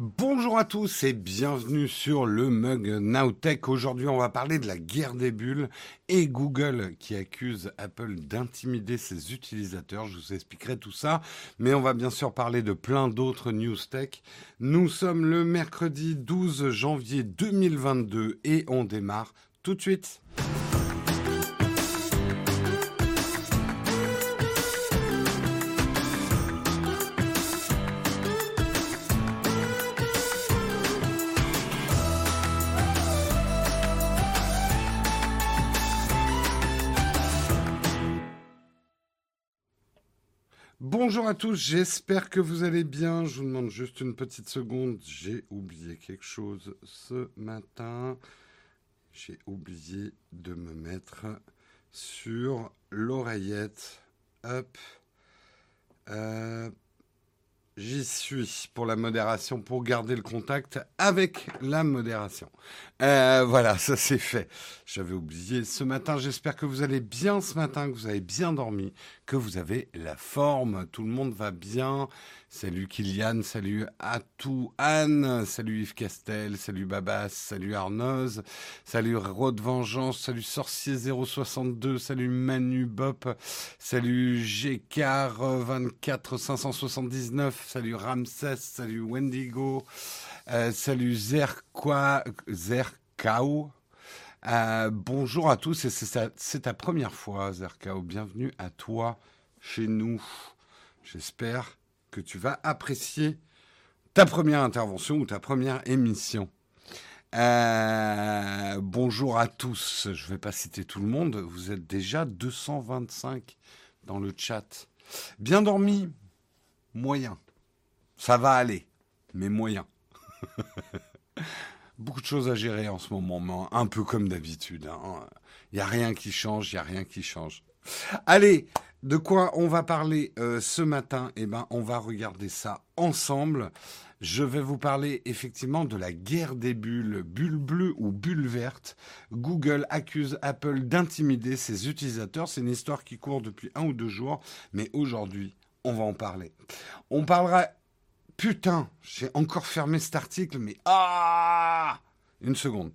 Bonjour à tous et bienvenue sur le Mug Nowtech. Aujourd'hui, on va parler de la guerre des bulles et Google qui accuse Apple d'intimider ses utilisateurs. Je vous expliquerai tout ça, mais on va bien sûr parler de plein d'autres news tech. Nous sommes le mercredi 12 janvier 2022 et on démarre tout de suite. Bonjour à tous, j'espère que vous allez bien. Je vous demande juste une petite seconde. J'ai oublié quelque chose ce matin. J'ai oublié de me mettre sur l'oreillette. Hop. Euh, J'y suis pour la modération, pour garder le contact avec la modération. Euh, voilà, ça c'est fait. J'avais oublié ce matin. J'espère que vous allez bien ce matin, que vous avez bien dormi, que vous avez la forme. Tout le monde va bien. Salut Kylian, salut Atou Anne, salut Yves Castel, salut Babas, salut Arnoz, salut Rode Vengeance, salut Sorcier062, salut Manu Bop, salut Gécar 24 579, salut Ramsès, salut Wendigo, euh, salut Zerkao. Euh, bonjour à tous, c'est ta première fois Zerkao, bienvenue à toi chez nous. J'espère tu vas apprécier ta première intervention ou ta première émission. Euh, bonjour à tous. Je vais pas citer tout le monde. Vous êtes déjà 225 dans le chat. Bien dormi Moyen. Ça va aller, mais moyen. Beaucoup de choses à gérer en ce moment, un peu comme d'habitude. Hein. Il n'y a rien qui change, il n'y a rien qui change. Allez, de quoi on va parler euh, ce matin? Eh ben, on va regarder ça ensemble. Je vais vous parler effectivement de la guerre des bulles, bulles bleues ou bulles vertes. Google accuse Apple d'intimider ses utilisateurs. C'est une histoire qui court depuis un ou deux jours, mais aujourd'hui, on va en parler. On parlera. Putain, j'ai encore fermé cet article, mais ah Une seconde.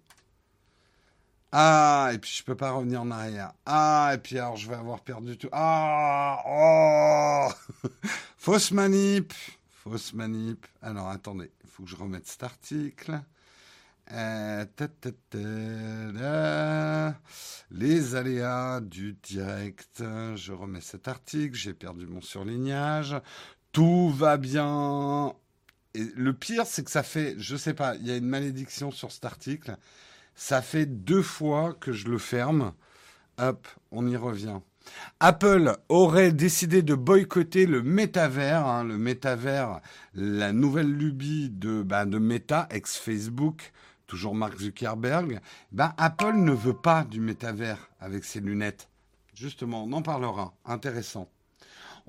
Ah, et puis je peux pas revenir en arrière. Ah, et puis alors je vais avoir perdu tout. Ah, oh Fausse manip. Fausse manip. Alors attendez, il faut que je remette cet article. Euh, les aléas du direct. Je remets cet article. J'ai perdu mon surlignage. Tout va bien. Et le pire, c'est que ça fait, je sais pas, il y a une malédiction sur cet article. Ça fait deux fois que je le ferme. Hop, on y revient. Apple aurait décidé de boycotter le métavers, hein, le métavers, la nouvelle lubie de, bah, de Meta, ex-Facebook, toujours Mark Zuckerberg. Ben, Apple ne veut pas du métavers avec ses lunettes. Justement, on en parlera. Intéressant.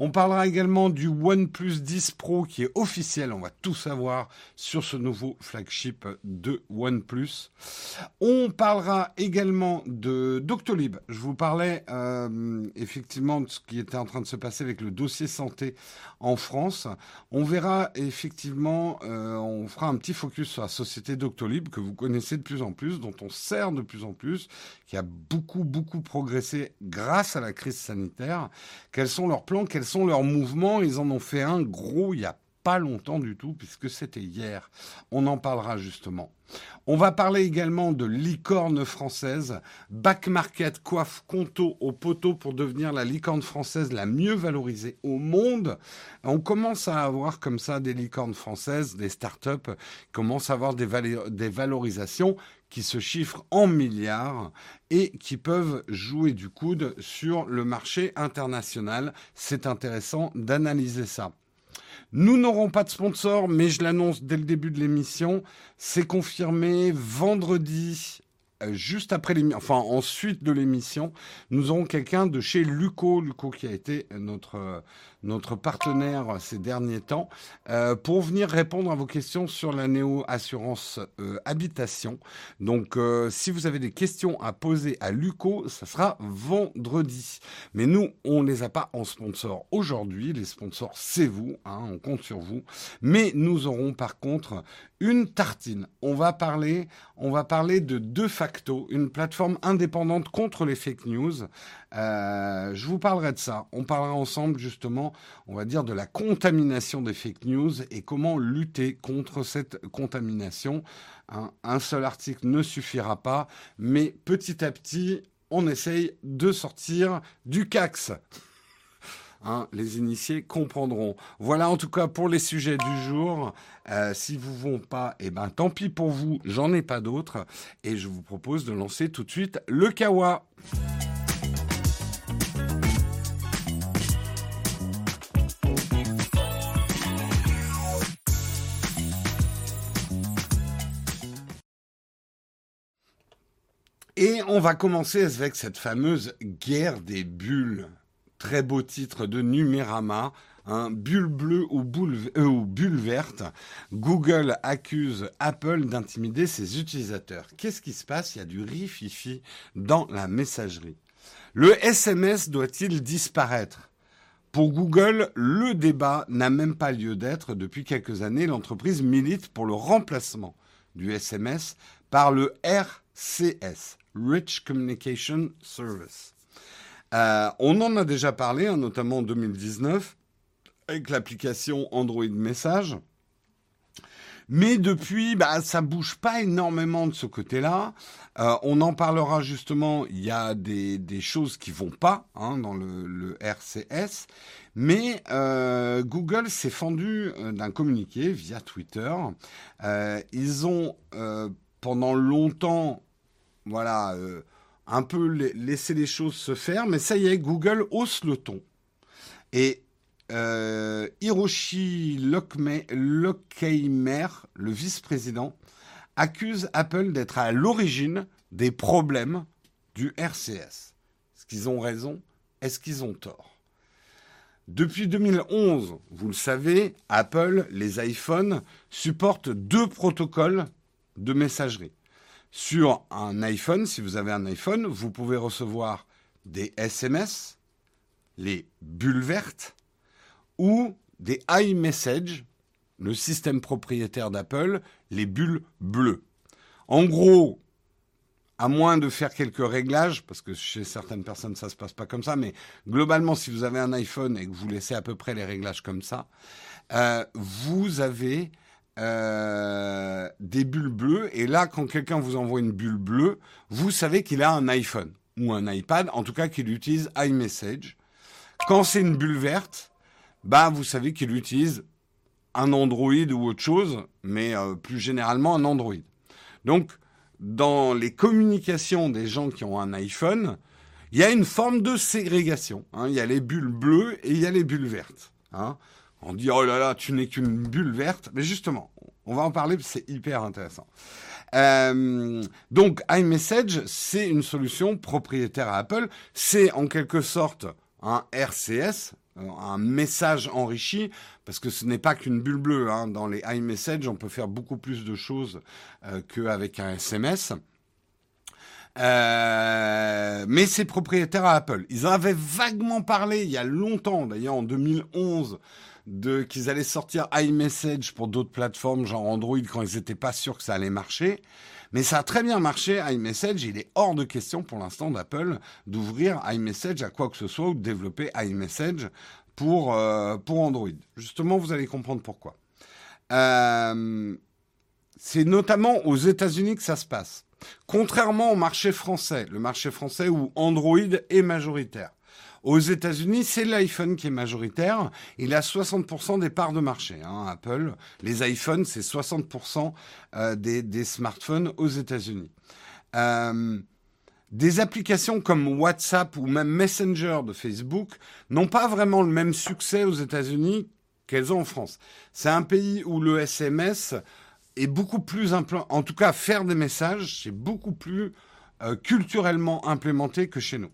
On parlera également du OnePlus 10 Pro qui est officiel, on va tout savoir sur ce nouveau flagship de OnePlus. On parlera également de Doctolib. Je vous parlais euh, effectivement de ce qui était en train de se passer avec le dossier santé en France. On verra effectivement, euh, on fera un petit focus sur la société Doctolib que vous connaissez de plus en plus, dont on sert de plus en plus, qui a beaucoup beaucoup progressé grâce à la crise sanitaire. Quels sont leurs plans? Sont leurs mouvements. Ils en ont fait un gros il y a pas longtemps du tout, puisque c'était hier. On en parlera justement. On va parler également de licorne française. Back Market coiffe Conto au poteau pour devenir la licorne française la mieux valorisée au monde. On commence à avoir comme ça des licornes françaises, des startups, commencent à avoir des, des valorisations qui se chiffrent en milliards et qui peuvent jouer du coude sur le marché international. C'est intéressant d'analyser ça. Nous n'aurons pas de sponsor, mais je l'annonce dès le début de l'émission. C'est confirmé vendredi euh, juste après l'émission, enfin ensuite de l'émission, nous aurons quelqu'un de chez Luco, Luco qui a été notre notre partenaire ces derniers temps, euh, pour venir répondre à vos questions sur la Néo Assurance euh, Habitation. Donc, euh, si vous avez des questions à poser à Luco, ça sera vendredi. Mais nous, on les a pas en sponsor aujourd'hui. Les sponsors, c'est vous. Hein, on compte sur vous. Mais nous aurons par contre une tartine. On va parler, on va parler de De facto, une plateforme indépendante contre les fake news. Euh, je vous parlerai de ça. On parlera ensemble justement, on va dire, de la contamination des fake news et comment lutter contre cette contamination. Un, seul article ne suffira pas, mais petit à petit, on essaye de sortir du CAX. Hein, les initiés comprendront. Voilà en tout cas pour les sujets du jour. Euh, si vous vont pas, eh ben tant pis pour vous, j'en ai pas d'autres. Et je vous propose de lancer tout de suite le Kawa. Et on va commencer avec cette fameuse guerre des bulles. Très beau titre de Numérama. Un bulle bleue ou, euh, ou bulle verte. Google accuse Apple d'intimider ses utilisateurs. Qu'est-ce qui se passe? Il y a du rififi dans la messagerie. Le SMS doit-il disparaître? Pour Google, le débat n'a même pas lieu d'être. Depuis quelques années, l'entreprise milite pour le remplacement du SMS par le RCS, Rich Communication Service. Euh, on en a déjà parlé, hein, notamment en 2019, avec l'application Android Message. Mais depuis, bah, ça bouge pas énormément de ce côté-là. Euh, on en parlera justement. Il y a des, choses qui vont pas hein, dans le, RCS, mais euh, Google s'est fendu d'un communiqué via Twitter. Ils ont pendant longtemps, voilà, euh, un peu laissé les choses se faire, mais ça y est, Google hausse le ton. Et euh, Hiroshi Lockheimer, le vice-président, accuse Apple d'être à l'origine des problèmes du RCS. Est-ce qu'ils ont raison? Est-ce qu'ils ont tort? Depuis 2011, vous le savez, Apple, les iPhones, supportent deux protocoles de messagerie. Sur un iPhone, si vous avez un iPhone, vous pouvez recevoir des SMS, les bulles vertes, ou des iMessage, le système propriétaire d'Apple, les bulles bleues. En gros, à moins de faire quelques réglages, parce que chez certaines personnes ça se passe pas comme ça, mais globalement, si vous avez un iPhone et que vous laissez à peu près les réglages comme ça, euh, vous avez euh, des bulles bleues. Et là, quand quelqu'un vous envoie une bulle bleue, vous savez qu'il a un iPhone ou un iPad, en tout cas qu'il utilise iMessage. Quand c'est une bulle verte, bah vous savez qu'il utilise un Android ou autre chose, mais euh, plus généralement un Android. Donc, dans les communications des gens qui ont un iPhone, il y a une forme de ségrégation. Hein. Il y a les bulles bleues et il y a les bulles vertes. Hein. On dit oh là là, tu n'es qu'une bulle verte, mais justement, on va en parler, c'est hyper intéressant. Euh, donc iMessage, c'est une solution propriétaire à Apple. C'est en quelque sorte un RCS, un message enrichi, parce que ce n'est pas qu'une bulle bleue. Hein. Dans les iMessage, on peut faire beaucoup plus de choses euh, qu'avec un SMS. Euh, mais c'est propriétaire à Apple. Ils en avaient vaguement parlé il y a longtemps, d'ailleurs en 2011, qu'ils allaient sortir iMessage pour d'autres plateformes, genre Android, quand ils n'étaient pas sûrs que ça allait marcher. Mais ça a très bien marché, iMessage. Il est hors de question pour l'instant d'Apple d'ouvrir iMessage à quoi que ce soit ou de développer iMessage pour, euh, pour Android. Justement, vous allez comprendre pourquoi. Euh, c'est notamment aux États-Unis que ça se passe. Contrairement au marché français, le marché français où Android est majoritaire. Aux États-Unis, c'est l'iPhone qui est majoritaire. Il a 60% des parts de marché. Hein, Apple, les iPhones, c'est 60% euh, des, smartphones aux États-Unis. Euh, des applications comme WhatsApp ou même Messenger de Facebook n'ont pas vraiment le même succès aux États-Unis qu'elles ont en France. C'est un pays où le SMS est beaucoup plus implanté. En tout cas, faire des messages, c'est beaucoup plus euh, culturellement implémenté que chez nous.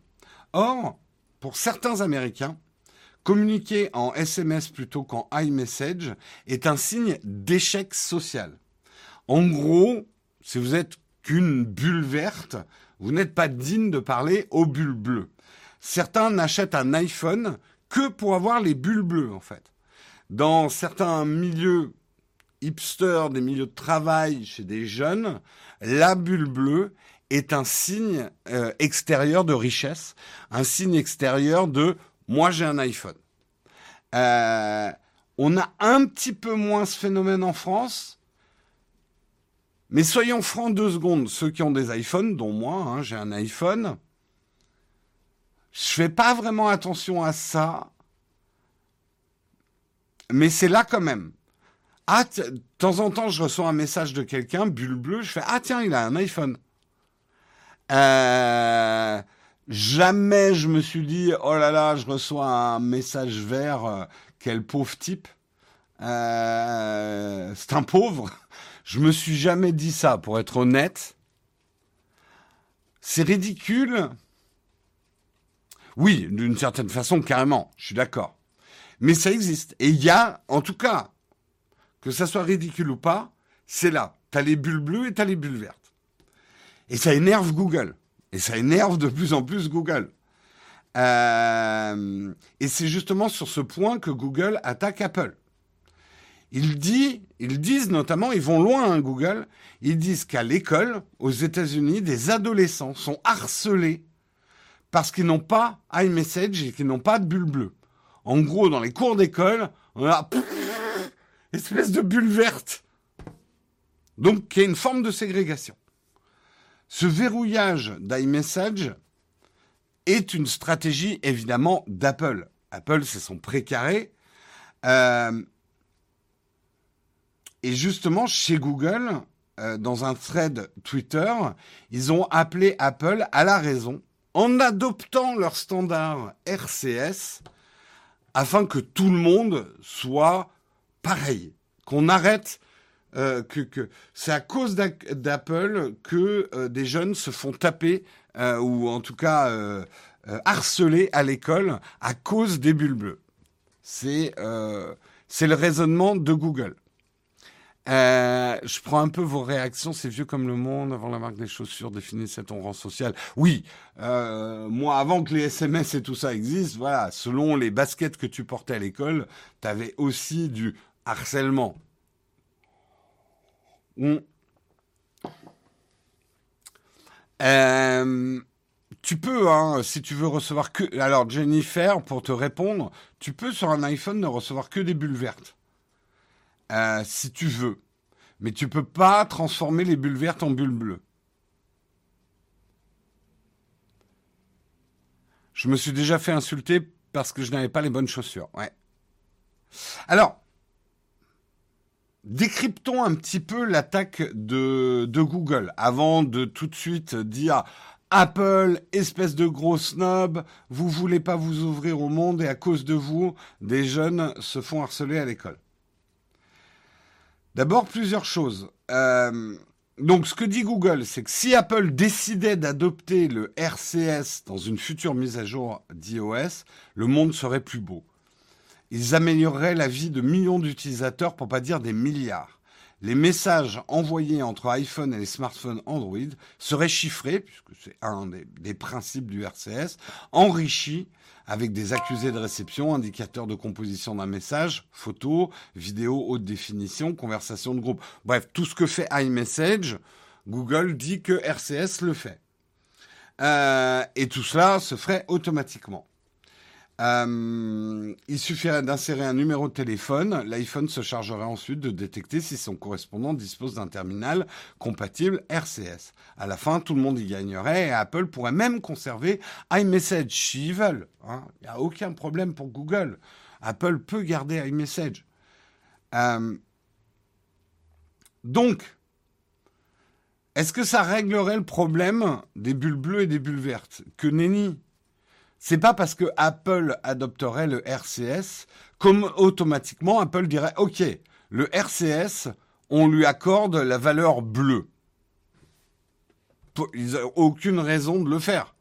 Or, pour certains Américains, communiquer en SMS plutôt qu'en iMessage est un signe d'échec social. En gros, si vous êtes qu'une bulle verte, vous n'êtes pas digne de parler aux bulles bleues. Certains n'achètent un iPhone que pour avoir les bulles bleues, en fait. Dans certains milieux hipsters, des milieux de travail chez des jeunes, la bulle bleue est un signe euh, extérieur de richesse, un signe extérieur de moi j'ai un iPhone. Euh, on a un petit peu moins ce phénomène en France, mais soyons francs deux secondes. Ceux qui ont des iPhones, dont moi, hein, j'ai un iPhone, je fais pas vraiment attention à ça, mais c'est là quand même. Ah, de temps en temps, je reçois un message de quelqu'un, bulle bleue, je fais ah tiens, il a un iPhone. Euh, jamais je me suis dit oh là là, je reçois un message vert, euh, quel pauvre type. Euh, c'est un pauvre. Je me suis jamais dit ça, pour être honnête. C'est ridicule. Oui, d'une certaine façon, carrément, je suis d'accord. Mais ça existe. Et il y a, en tout cas, que ça soit ridicule ou pas, c'est là. Tu as les bulles bleues et tu as les bulles vertes. Et ça énerve Google. Et ça énerve de plus en plus Google. Euh, et c'est justement sur ce point que Google attaque Apple. Ils, ils disent notamment, ils vont loin, hein, Google, ils disent qu'à l'école, aux États-Unis, des adolescents sont harcelés parce qu'ils n'ont pas iMessage et qu'ils n'ont pas de bulle bleue. En gros, dans les cours d'école, on a espèce de bulle verte. Donc, il y a une forme de ségrégation. Ce verrouillage d'iMessage est une stratégie évidemment d'Apple. Apple, c'est son précaré. Euh, et justement, chez Google, euh, dans un thread Twitter, ils ont appelé Apple à la raison en adoptant leur standard RCS afin que tout le monde soit pareil, qu'on arrête euh, que, c'est à cause d'Apple que euh, des jeunes se font taper euh, ou en tout cas harceler à l'école à cause des bulles bleues. C'est le raisonnement de Google. je prends un peu vos réactions. C'est vieux comme le monde. Avant la marque des chaussures, définissait ton rang social. Oui, moi, avant que les SMS et tout ça existent, voilà, selon les baskets que tu portais à l'école, tu avais aussi du harcèlement. Euh, tu peux, hein, si tu veux recevoir que. Alors, Jennifer, pour te répondre, tu peux sur un iPhone ne recevoir que des bulles vertes. Euh, si tu veux. Mais tu peux pas transformer les bulles vertes en bulles bleues. Je me suis déjà fait insulter parce que je n'avais pas les bonnes chaussures. Ouais. Alors, décryptons un petit peu l'attaque de, Google avant de tout de suite dire Apple, espèce de gros snob, vous voulez pas vous ouvrir au monde et à cause de vous, des jeunes se font harceler à l'école. D'abord, plusieurs choses. Euh, donc, ce que dit Google, c'est que si Apple décidait d'adopter le RCS dans une future mise à jour d'iOS, le monde serait plus beau ils amélioreraient la vie de millions d'utilisateurs, pour pas dire des milliards. Les messages envoyés entre iPhone et les smartphones Android seraient chiffrés, puisque c'est un des, principes du RCS, enrichis avec des accusés de réception, indicateurs de composition d'un message, photos, vidéos haute définition, conversation de groupe. Bref, tout ce que fait iMessage, Google dit que RCS le fait. Euh, et tout cela se ferait automatiquement. Euh, il suffirait d'insérer un numéro de téléphone. L'iPhone se chargerait ensuite de détecter si son correspondant dispose d'un terminal compatible RCS. À la fin, tout le monde y gagnerait et Apple pourrait même conserver iMessage s'ils veulent. Hein. Il n'y a aucun problème pour Google. Apple peut garder iMessage. Euh, donc, est-ce que ça réglerait le problème des bulles bleues et des bulles vertes? Que nenni c'est pas parce que Apple adopterait le RCS comme automatiquement Apple dirait OK, le RCS, on lui accorde la valeur bleue. ils n'ont aucune raison de le faire.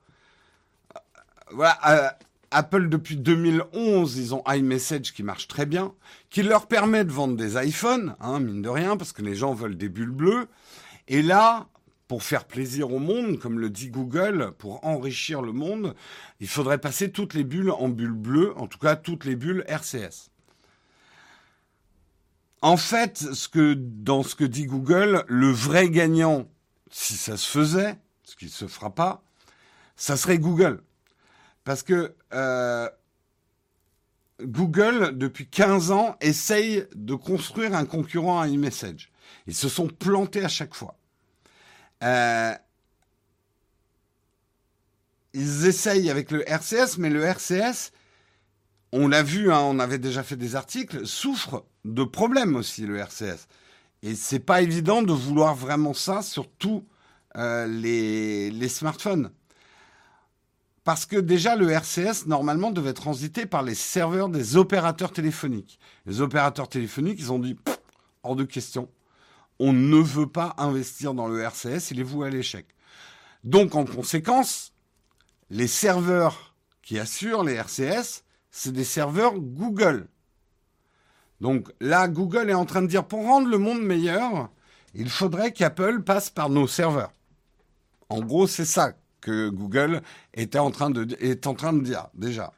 Voilà, euh, Apple depuis 2011, ils ont iMessage qui marche très bien, qui leur permet de vendre des iPhones, hein, mine de rien, parce que les gens veulent des bulles bleues. Et là, pour faire plaisir au monde, comme le dit Google, pour enrichir le monde, il faudrait passer toutes les bulles en bulles bleues, en tout cas toutes les bulles RCS. En fait, dans ce que dit Google, le vrai gagnant, si ça se faisait, ce qui ne se fera pas, ça serait Google. Parce que euh, Google, depuis 15 ans, essaye de construire un concurrent à iMessage. Ils se sont plantés à chaque fois. Euh, ils essayent avec le RCS, mais le RCS, on l'a vu, hein, on avait déjà fait des articles, souffre de problèmes aussi, le RCS. Et c'est pas évident de vouloir vraiment ça sur tous euh, les, les smartphones. Parce que déjà, le RCS, normalement, devait transiter par les serveurs des opérateurs téléphoniques. Les opérateurs téléphoniques, ils ont dit, hors de question on ne veut pas investir dans le RCS, il est voué à l'échec. Donc en conséquence, les serveurs qui assurent les RCS, c'est des serveurs Google. Donc là, Google est en train de dire, pour rendre le monde meilleur, il faudrait qu'Apple passe par nos serveurs. En gros, c'est ça que Google est en train de dire déjà.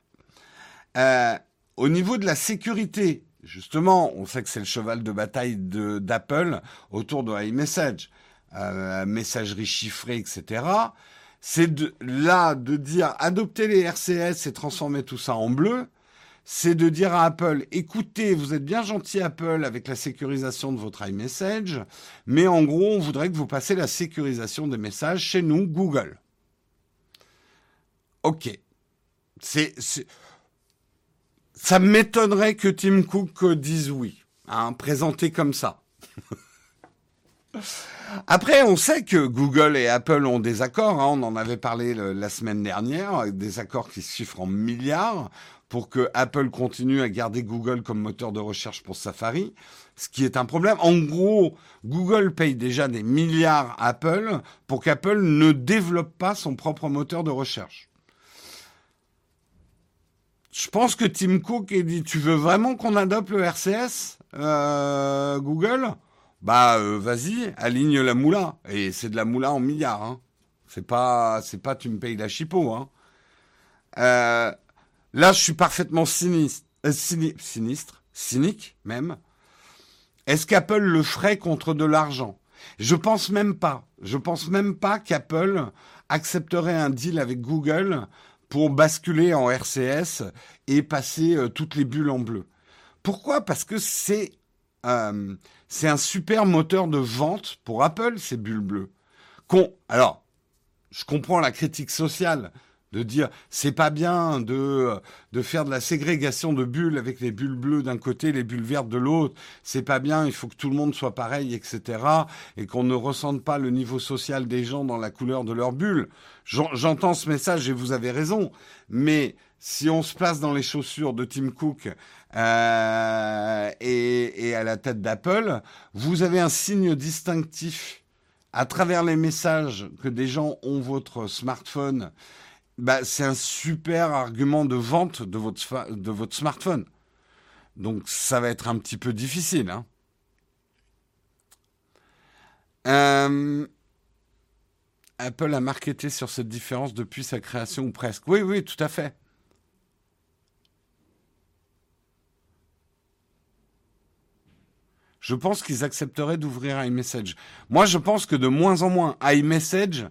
Euh, au niveau de la sécurité justement, on sait que c'est le cheval de bataille d'Apple autour de iMessage, euh, messagerie chiffrée, etc. C'est là de dire adopter les RCS et transformer tout ça en bleu. C'est de dire à Apple, écoutez, vous êtes bien gentil Apple avec la sécurisation de votre iMessage, mais en gros, on voudrait que vous passiez la sécurisation des messages chez nous, Google. Ok. C'est, ça m'étonnerait que Tim Cook dise oui, hein, présenté comme ça. Après, on sait que Google et Apple ont des accords. Hein, on en avait parlé la semaine dernière, des accords qui chiffrent en milliards pour que Apple continue à garder Google comme moteur de recherche pour Safari, ce qui est un problème. En gros, Google paye déjà des milliards à Apple pour qu'Apple ne développe pas son propre moteur de recherche. Je pense que Tim Cook a dit Tu veux vraiment qu'on adopte le RCS, euh, Google? Bah, euh, vas-y, aligne la moula. Et c'est de la moula en milliards. Hein. C'est pas, tu me payes la chipot. Hein. Euh, là, je suis parfaitement sinistre, sinistre, cynique même. Est-ce qu'Apple le ferait contre de l'argent? Je pense même pas. Je pense même pas qu'Apple accepterait un deal avec Google pour basculer en RCS et passer euh, toutes les bulles en bleu. Pourquoi? Parce que c'est euh, c'est un super moteur de vente pour Apple ces bulles bleues. alors, je comprends la critique sociale de dire c'est pas bien de, de faire de la ségrégation de bulles avec les bulles bleues d'un côté, les bulles vertes de l'autre. C'est pas bien, il faut que tout le monde soit pareil, etc. Et qu'on ne ressente pas le niveau social des gens dans la couleur de leurs bulles. J'entends ce message et vous avez raison. Mais si on se place dans les chaussures de Tim Cook euh, et, et à la tête d'Apple, vous avez un signe distinctif à travers les messages que des gens ont votre smartphone bah, c'est un super argument de vente de votre, de votre smartphone. Donc ça va être un petit peu difficile. Hein. Euh, Apple a marketé sur cette différence depuis sa création ou presque. Oui, oui, tout à fait. Je pense qu'ils accepteraient d'ouvrir iMessage. Moi, je pense que de moins en moins, iMessage,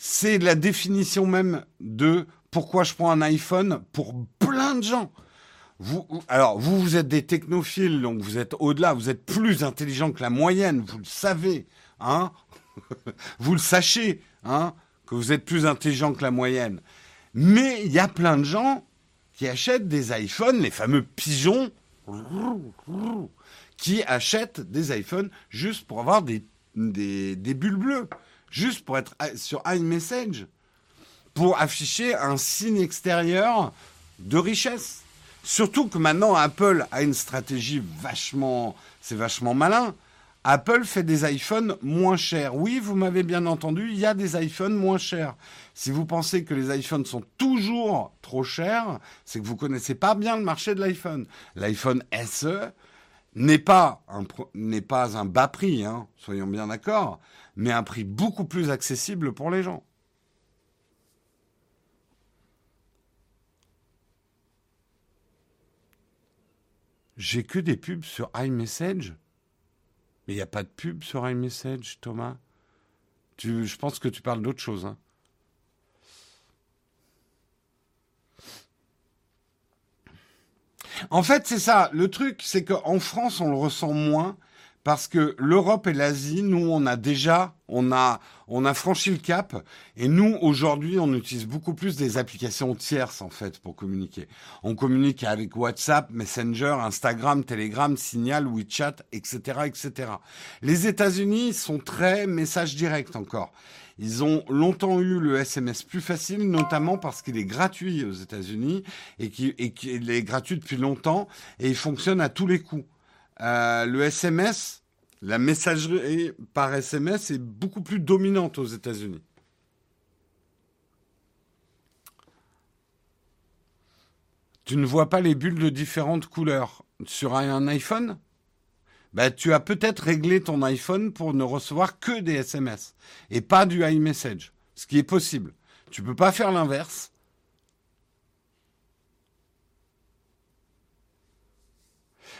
c'est la définition même de pourquoi je prends un iPhone pour plein de gens. Vous, alors, vous, vous êtes des technophiles, donc vous êtes au-delà, vous êtes plus intelligent que la moyenne, vous le savez, hein Vous le sachez, hein Que vous êtes plus intelligent que la moyenne. Mais il y a plein de gens qui achètent des iPhones, les fameux pigeons, qui achètent des iPhones juste pour avoir des, des, des bulles bleues juste pour être sur iMessage, pour afficher un signe extérieur de richesse. Surtout que maintenant Apple a une stratégie vachement, c'est vachement malin. Apple fait des iPhones moins chers. Oui, vous m'avez bien entendu, il y a des iPhones moins chers. Si vous pensez que les iPhones sont toujours trop chers, c'est que vous connaissez pas bien le marché de l'iPhone. L'iPhone SE n'est pas un, n'est pas un bas prix, hein, soyons bien d'accord, mais un prix beaucoup plus accessible pour les gens. J'ai que des pubs sur iMessage. Mais il n'y a pas de pub sur iMessage, Thomas. Je pense que tu parles d'autre chose. Hein. En fait, c'est ça. Le truc, c'est qu'en France, on le ressent moins parce que l'Europe et l'Asie, nous, on a déjà, on a, on a franchi le cap. Et nous, aujourd'hui, on utilise beaucoup plus des applications tierces, en fait, pour communiquer. On communique avec WhatsApp, Messenger, Instagram, Telegram, Signal, WeChat, etc., etc. Les États-Unis sont très message direct encore. Ils ont longtemps eu le SMS plus facile, notamment parce qu'il est gratuit aux États-Unis et qu'il est gratuit depuis longtemps et il fonctionne à tous les coups. Euh, le SMS, la messagerie par SMS est beaucoup plus dominante aux États-Unis. Tu ne vois pas les bulles de différentes couleurs sur un iPhone bah, Tu as peut-être réglé ton iPhone pour ne recevoir que des SMS et pas du iMessage, ce qui est possible. Tu peux pas faire l'inverse.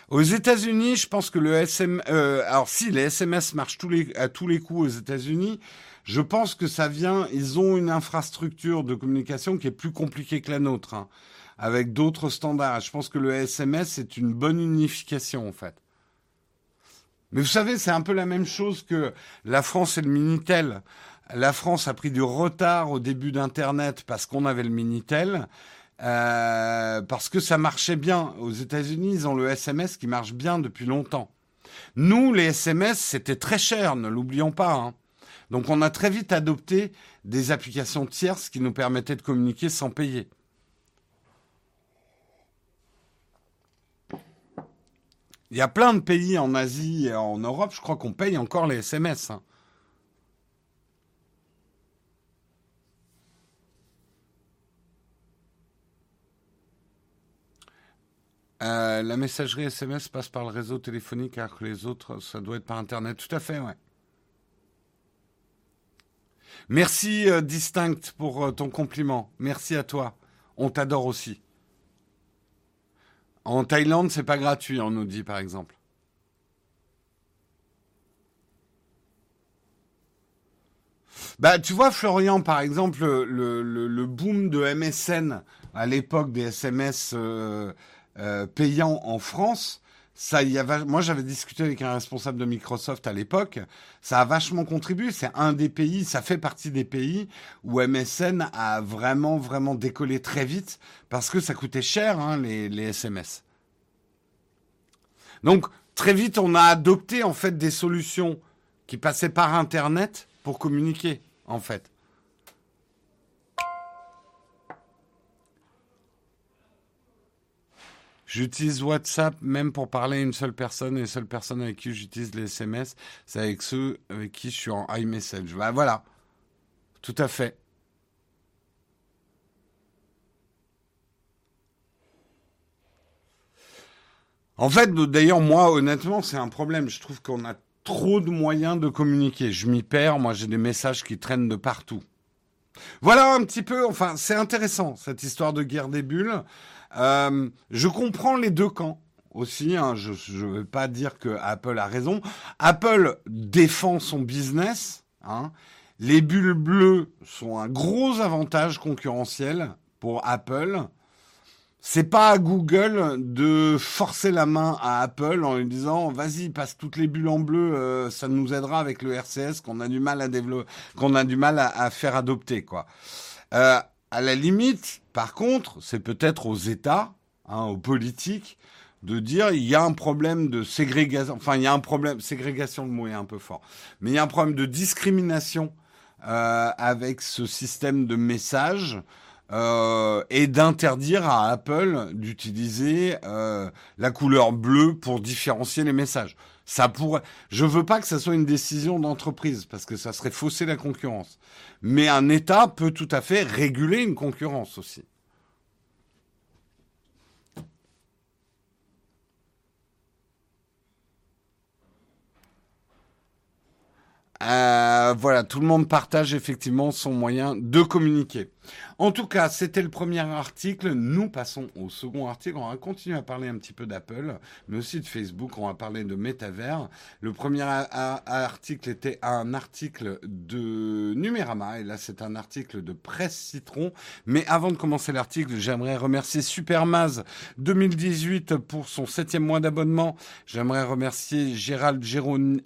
Aux États-Unis, je pense que le SM, euh, alors si les SMS marchent tous les, à tous les coups aux États-Unis, je pense que ça vient. Ils ont une infrastructure de communication qui est plus compliquée que la nôtre, hein, avec d'autres standards. Je pense que le SMS est une bonne unification en fait. Mais vous savez, c'est un peu la même chose que la France et le Minitel. La France a pris du retard au début d'Internet parce qu'on avait le Minitel. Euh, parce que ça marchait bien. Aux États-Unis, ils ont le SMS qui marche bien depuis longtemps. Nous, les SMS, c'était très cher, ne l'oublions pas. Hein. Donc on a très vite adopté des applications tierces qui nous permettaient de communiquer sans payer. Il y a plein de pays en Asie et en Europe, je crois qu'on paye encore les SMS. Euh, la messagerie SMS passe par le réseau téléphonique alors que les autres, ça doit être par Internet. Tout à fait, ouais. Merci euh, Distinct pour euh, ton compliment. Merci à toi. On t'adore aussi. En Thaïlande, c'est pas gratuit, on nous dit par exemple. Bah, tu vois, Florian, par exemple, le, le, boom de MSN à l'époque des SMS euh, payant en France, ça moi j'avais discuté avec un responsable de Microsoft à l'époque, ça a vachement contribué. C'est un des pays, ça fait partie des pays où MSN a vraiment vraiment décollé très vite parce que ça coûtait cher hein, les SMS. Donc très vite on a adopté en fait des solutions qui passaient par Internet pour communiquer en fait. J'utilise WhatsApp même pour parler à une seule personne et les seules personnes avec qui j'utilise les SMS, c'est avec ceux avec qui je suis en iMessage. Bah, voilà, tout à fait. En fait, d'ailleurs, moi, honnêtement, c'est un problème. Je trouve qu'on a trop de moyens de communiquer. Je m'y perds. Moi, j'ai des messages qui traînent de partout. Voilà un petit peu. Enfin, c'est intéressant cette histoire de guerre des bulles. Euh, je comprends les deux camps aussi. Hein. je ne veux pas dire que Apple a raison. Apple défend son business. Hein. Les bulles bleues sont un gros avantage concurrentiel pour Apple. C'est pas à Google de forcer la main à Apple en lui disant vas-y passe toutes les bulles en bleu, euh, ça nous aidera avec le RCS qu'on a du mal à faire adopter quoi. Euh, à la limite, par contre, c'est peut-être aux États, hein, aux politiques, de dire il y a un problème de ségrégation, enfin il y a un problème, ségrégation le mot est un peu fort, mais il y a un problème de discrimination euh, avec ce système de messages euh, et d'interdire à Apple d'utiliser euh, la couleur bleue pour différencier les messages. Ça pourrait. Je veux pas que ça soit une décision d'entreprise parce que ça serait fausser la concurrence. Mais un État peut tout à fait réguler une concurrence aussi. Euh, voilà, tout le monde partage effectivement son moyen de communiquer. En tout cas, c'était le premier article. Nous passons au second article. On va continuer à parler un petit peu d'Apple, mais aussi de Facebook. On va parler de métavers. Le premier article était un article de Numérama, et là c'est un article de Presse Citron. Mais avant de commencer l'article, j'aimerais remercier Supermaz 2018 pour son septième mois d'abonnement. J'aimerais remercier Gérald Géronimi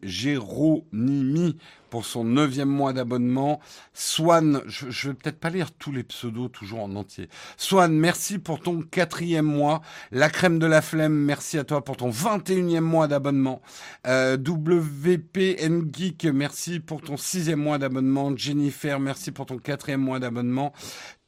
pour son neuvième mois d'abonnement. Swan, je, je vais peut-être pas lire tous les pseudos toujours en entier. Swan, merci pour ton quatrième mois. La crème de la flemme, merci à toi pour ton 21e mois d'abonnement. Euh, WPN Geek, merci pour ton sixième mois d'abonnement. Jennifer, merci pour ton quatrième mois d'abonnement.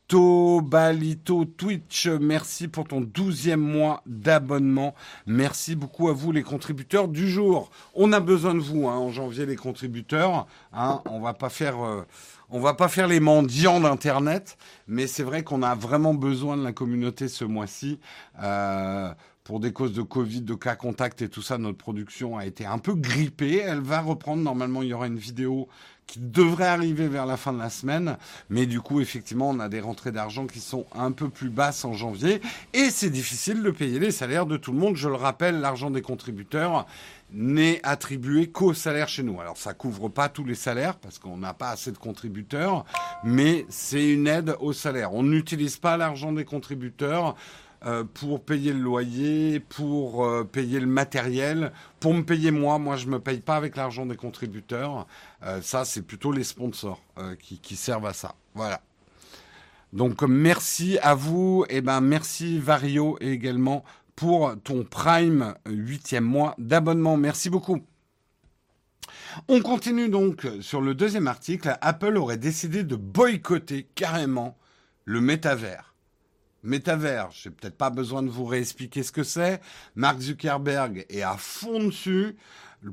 Tobalito Twitch, merci pour ton douzième mois d'abonnement. Merci beaucoup à vous les contributeurs du jour. On a besoin de vous hein, en janvier les contributeurs. Hein, on va pas faire, euh, on va pas faire les mendiants d'internet, mais c'est vrai qu'on a vraiment besoin de la communauté ce mois-ci. Euh, pour des causes de Covid, de cas contact et tout ça, notre production a été un peu grippée. Elle va reprendre. Normalement, il y aura une vidéo qui devrait arriver vers la fin de la semaine. Mais du coup, effectivement, on a des rentrées d'argent qui sont un peu plus basses en janvier. Et c'est difficile de payer les salaires de tout le monde. Je le rappelle, l'argent des contributeurs n'est attribué qu'aux salaires chez nous. Alors ça couvre pas tous les salaires parce qu'on n'a pas assez de contributeurs, mais c'est une aide aux salaires. On n'utilise pas l'argent des contributeurs pour payer le loyer, pour euh, payer le matériel, pour me payer moi. Moi, je me paye pas avec l'argent des contributeurs. Euh, ça, c'est plutôt les sponsors qui, qui, servent à ça. Voilà. Donc, merci à vous. Et eh ben, merci Vario également pour ton Prime huitième mois d'abonnement. Merci beaucoup. On continue donc sur le deuxième article. Apple aurait décidé de boycotter carrément le métavers métavers, j'ai peut-être pas besoin de vous réexpliquer ce que c'est. Mark Zuckerberg est à fond dessus.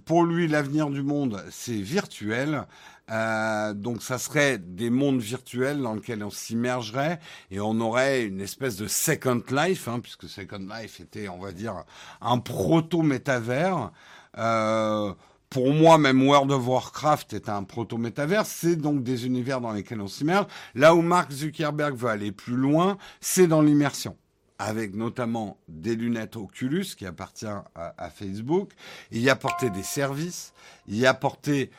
Pour lui, l'avenir du monde, c'est virtuel. Euh, donc ça serait des mondes virtuels dans lesquels on s'immergerait et on aurait une espèce de Second Life, hein, puisque Second Life était, on va dire, un proto-métavers. Euh, pour moi, même World of Warcraft est un proto-métavers. C'est donc des univers dans lesquels on s'immerge. Là où Mark Zuckerberg veut aller plus loin, c'est dans l'immersion avec notamment des lunettes Oculus qui appartient à, Facebook. Il y apporter des services, y apporter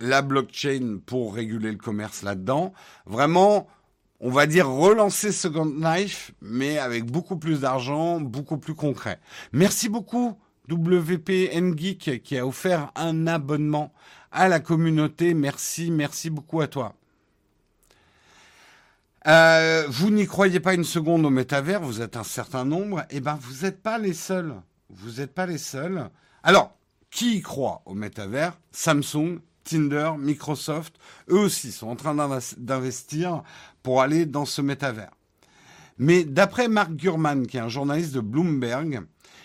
la blockchain pour réguler le commerce là-dedans. Vraiment, on va dire relancer Second Life, mais avec beaucoup plus d'argent, beaucoup plus concret. Merci beaucoup WPN Geek qui a offert un abonnement à la communauté. Merci, merci beaucoup à toi. Euh, vous n'y croyez pas une seconde au métavers, vous êtes un certain nombre. Eh ben, vous n'êtes pas les seuls. Vous n'êtes pas les seuls. Alors, qui y croit au métavers? Samsung, Tinder, Microsoft, eux aussi sont en train d'investir pour aller dans ce métavers. Mais d'après Mark Gurman, qui est un journaliste de Bloomberg,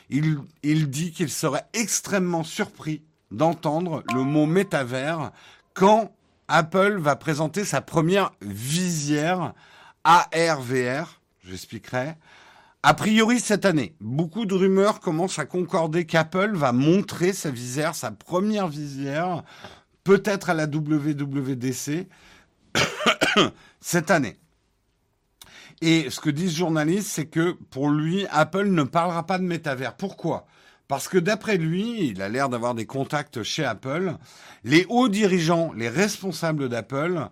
il, dit qu'il serait extrêmement surpris d'entendre le mot métavers quand Apple va présenter sa première visière AR-VR, j'expliquerai. A priori cette année, beaucoup de rumeurs commencent à concorder qu'Apple va montrer sa visière, sa première visière, peut-être à la WWDC cette année. Et ce que dit ce journaliste, c'est que pour lui, Apple ne parlera pas de métavers. Pourquoi? Parce que d'après lui, il a l'air d'avoir des contacts chez Apple. Les hauts dirigeants, les responsables d'Apple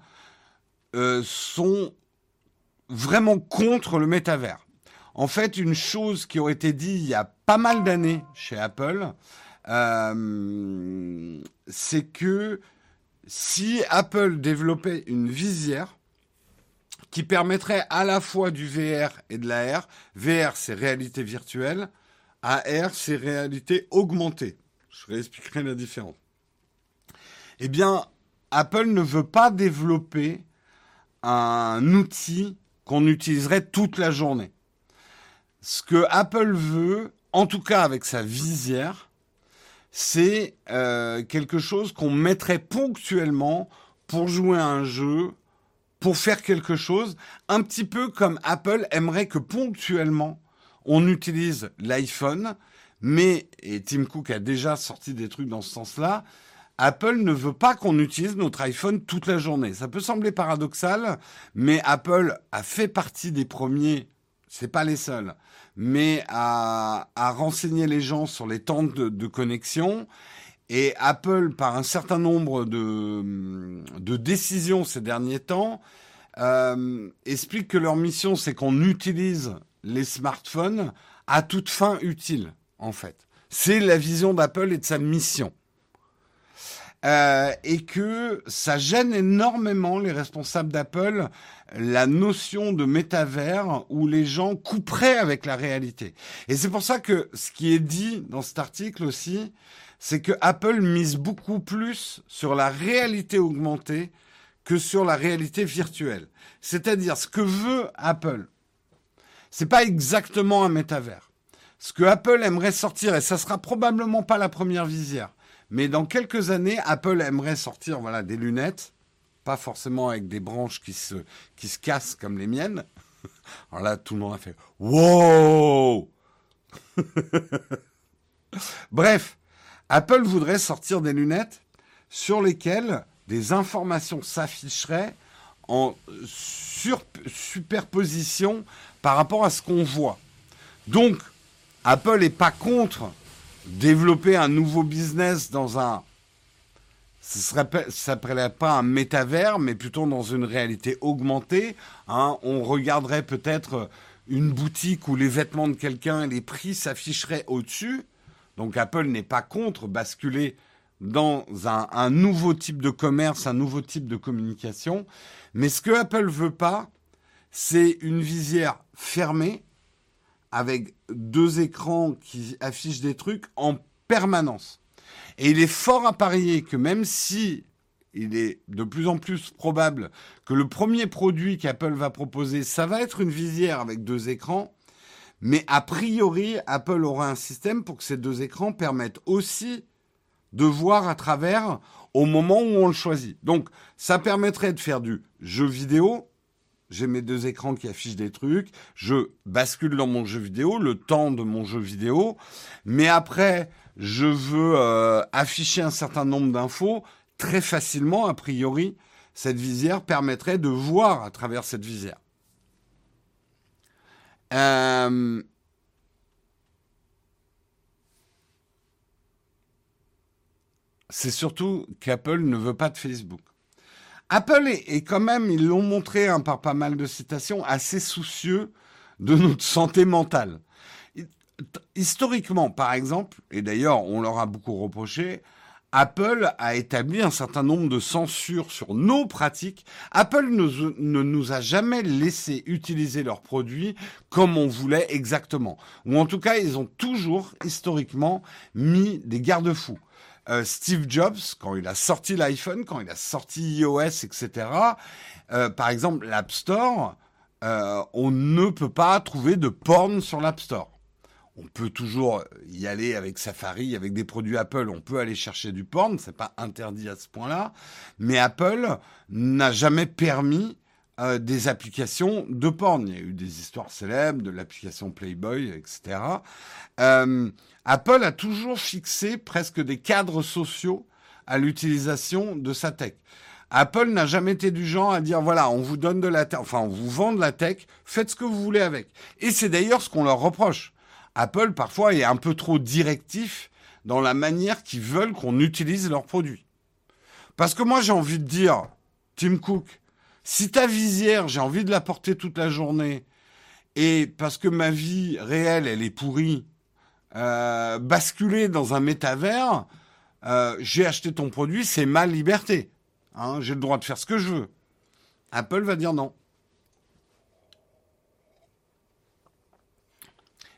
euh, sont vraiment contre le métavers. En fait, une chose qui aurait été dit il y a pas mal d'années chez Apple, euh, c'est que si Apple développait une visière, qui permettrait à la fois du VR et de l'AR. VR, c'est réalité virtuelle. AR, c'est réalité augmentée. Je réexpliquerai la différence. Eh bien, Apple ne veut pas développer un outil qu'on utiliserait toute la journée. Ce que Apple veut, en tout cas avec sa visière, c'est euh, quelque chose qu'on mettrait ponctuellement pour jouer à un jeu, pour faire quelque chose, un petit peu comme Apple aimerait que ponctuellement on utilise l'iPhone, mais, et Tim Cook a déjà sorti des trucs dans ce sens-là, Apple ne veut pas qu'on utilise notre iPhone toute la journée. Ça peut sembler paradoxal, mais Apple a fait partie des premiers, c'est pas les seuls, mais à, renseigner les gens sur les temps de, connexion. Et Apple, par un certain nombre de, décisions ces derniers temps, euh, explique que leur mission, c'est qu'on utilise les smartphones à toute fin utile, en fait. C'est la vision d'Apple et de sa mission. Euh, et que ça gêne énormément les responsables d'Apple la notion de métavers où les gens couperaient avec la réalité. Et c'est pour ça que ce qui est dit dans cet article aussi, c'est que Apple mise beaucoup plus sur la réalité augmentée que sur la réalité virtuelle. C'est-à-dire ce que veut Apple, c'est pas exactement un métavers. Ce que Apple aimerait sortir, et ça sera probablement pas la première visière, mais dans quelques années, Apple aimerait sortir voilà, des lunettes, pas forcément avec des branches qui se, qui se cassent comme les miennes. Alors là, tout le monde a fait Wow Bref, Apple voudrait sortir des lunettes sur lesquelles des informations s'afficheraient en superposition par rapport à ce qu'on voit. Donc, Apple n'est pas contre développer un nouveau business dans un ce ne s'appellerait pas un métavers, mais plutôt dans une réalité augmentée. Hein. On regarderait peut-être une boutique où les vêtements de quelqu'un et les prix s'afficheraient au-dessus. Donc Apple n'est pas contre basculer dans un, nouveau type de commerce, un nouveau type de communication. Mais ce que Apple veut pas, c'est une visière fermée avec deux écrans qui affichent des trucs en permanence. Et il est fort à parier que même si il est de plus en plus probable que le premier produit qu'Apple va proposer, ça va être une visière avec deux écrans, mais a priori, Apple aura un système pour que ces deux écrans permettent aussi de voir à travers au moment où on le choisit. Donc, ça permettrait de faire du jeu vidéo, j'ai mes deux écrans qui affichent des trucs, je bascule dans mon jeu vidéo, le temps de mon jeu vidéo, mais après, je veux euh, afficher un certain nombre d'infos, très facilement, a priori, cette visière permettrait de voir à travers cette visière. Euh, c'est surtout qu'Apple ne veut pas de Facebook. Apple est, quand même, ils l'ont montré hein, par pas mal de citations, assez soucieux de notre santé mentale. Historiquement, par exemple, et d'ailleurs on leur a beaucoup reproché, Apple a établi un certain nombre de censures sur nos pratiques. Apple ne, nous a jamais laissé utiliser leurs produits comme on voulait exactement. Ou en tout cas, ils ont toujours, historiquement, mis des garde-fous. Euh, Steve Jobs, quand il a sorti l'iPhone, quand il a sorti iOS, etc., euh, par exemple, l'App Store, euh, on ne peut pas trouver de porn sur l'App Store. On peut toujours y aller avec Safari, avec des produits Apple, on peut aller chercher du porn, c'est pas interdit à ce point-là, mais Apple n'a jamais permis des applications de porn. Il y a eu des histoires célèbres de l'application Playboy, etc. Apple a toujours fixé presque des cadres sociaux à l'utilisation de sa tech. Apple n'a jamais été du genre à dire voilà, on vous donne de la tech, enfin on vous vend de la tech, faites ce que vous voulez avec. Et c'est d'ailleurs ce qu'on leur reproche. Apple parfois est un peu trop directif dans la manière qu'ils veulent qu'on utilise leurs produits. Parce que moi j'ai envie de dire, Tim Cook, si ta visière, j'ai envie de la porter toute la journée, et parce que ma vie réelle, elle est pourrie, euh, basculer dans un métavers, euh, j'ai acheté ton produit, c'est ma liberté. Hein, j'ai le droit de faire ce que je veux. Apple va dire non.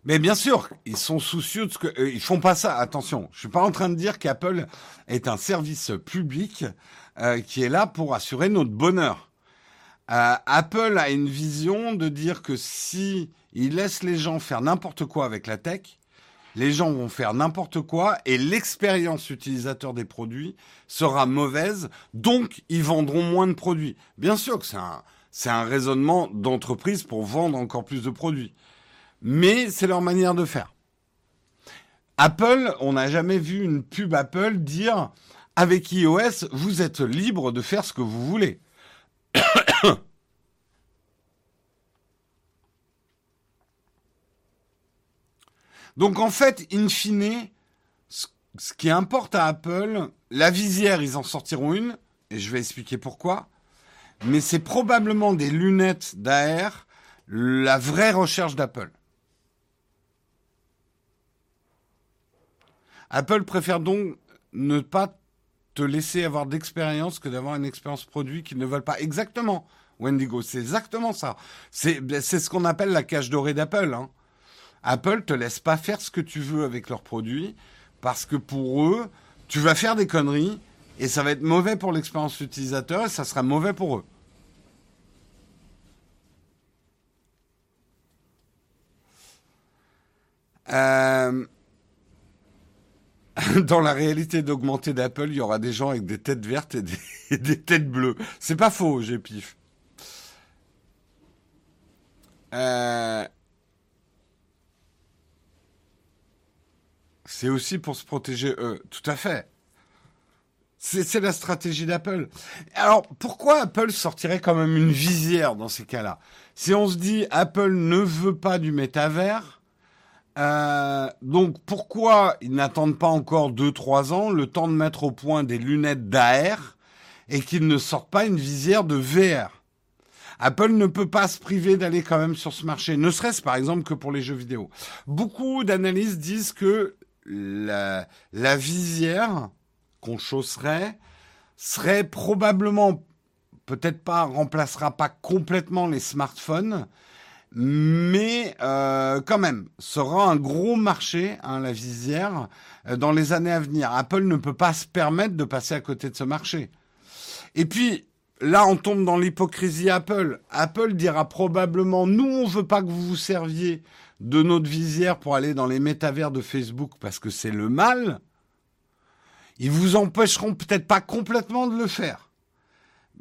Mais bien sûr, ils sont soucieux de ce que euh, ils font pas ça. Attention, je suis pas en train de dire qu'Apple est un service public qui est là pour assurer notre bonheur. Apple a une vision de dire que si il laisse les gens faire n'importe quoi avec la tech, les gens vont faire n'importe quoi et l'expérience utilisateur des produits sera mauvaise, donc ils vendront moins de produits. Bien sûr que c'est un, c'est un raisonnement d'entreprise pour vendre encore plus de produits. Mais c'est leur manière de faire. Apple, on n'a jamais vu une pub Apple dire avec iOS, vous êtes libre de faire ce que vous voulez. Donc en fait, in fine, ce qui importe à Apple, la visière, ils en sortiront une, et je vais expliquer pourquoi, mais c'est probablement des lunettes d'AR, la vraie recherche d'Apple. Apple préfère donc ne pas te laisser avoir d'expérience que d'avoir une expérience produit qu'ils ne veulent pas. Exactement, Wendigo, c'est exactement ça. C'est ce qu'on appelle la cage dorée d'Apple. Hein. Apple te laisse pas faire ce que tu veux avec leurs produits parce que pour eux, tu vas faire des conneries et ça va être mauvais pour l'expérience utilisateur et ça sera mauvais pour eux. Euh, dans la réalité d'augmenter d'Apple, il y aura des gens avec des têtes vertes et des, têtes bleues. C'est pas faux, j'ai pif. Euh, C'est aussi pour se protéger eux. Tout à fait. C'est la stratégie d'Apple. Alors, pourquoi Apple sortirait quand même une visière dans ces cas-là? Si on se dit Apple ne veut pas du métavers, euh, donc pourquoi ils n'attendent pas encore 2-3 ans le temps de mettre au point des lunettes d'AR et qu'ils ne sortent pas une visière de VR Apple ne peut pas se priver d'aller quand même sur ce marché, ne serait-ce par exemple que pour les jeux vidéo. Beaucoup d'analystes disent que la, visière qu'on chausserait serait probablement, peut-être pas, remplacera pas complètement les smartphones, mais euh, quand même, sera un gros marché, hein, la visière, euh, dans les années à venir. Apple ne peut pas se permettre de passer à côté de ce marché. Et puis, là, on tombe dans l'hypocrisie Apple. Apple dira probablement, nous, on veut pas que vous vous serviez de notre visière pour aller dans les métavers de Facebook parce que c'est le mal, ils vous empêcheront peut-être pas complètement de le faire.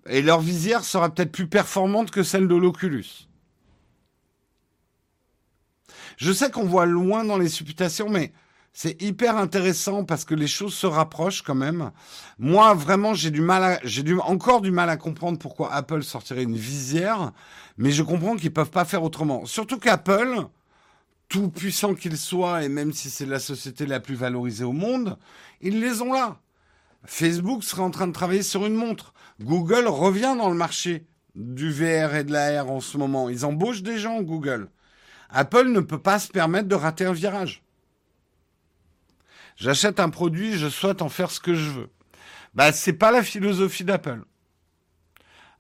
Et leur visière sera peut-être plus performante que celle de l'Oculus. Je sais qu'on voit loin dans les supputations, mais c'est hyper intéressant parce que les choses se rapprochent quand même. Moi, vraiment, j'ai du mal j'ai encore du mal à comprendre pourquoi Apple sortirait une visière, mais je comprends qu'ils peuvent pas faire autrement. Surtout qu'Apple, tout puissant qu'ils soient, et même si c'est la société la plus valorisée au monde, ils les ont là. Facebook serait en train de travailler sur une montre. Google revient dans le marché du VR et de l'AR en ce moment. Ils embauchent des gens, Google. Apple ne peut pas se permettre de rater un virage. J'achète un produit, je souhaite en faire ce que je veux. Bah, c'est pas la philosophie d'Apple.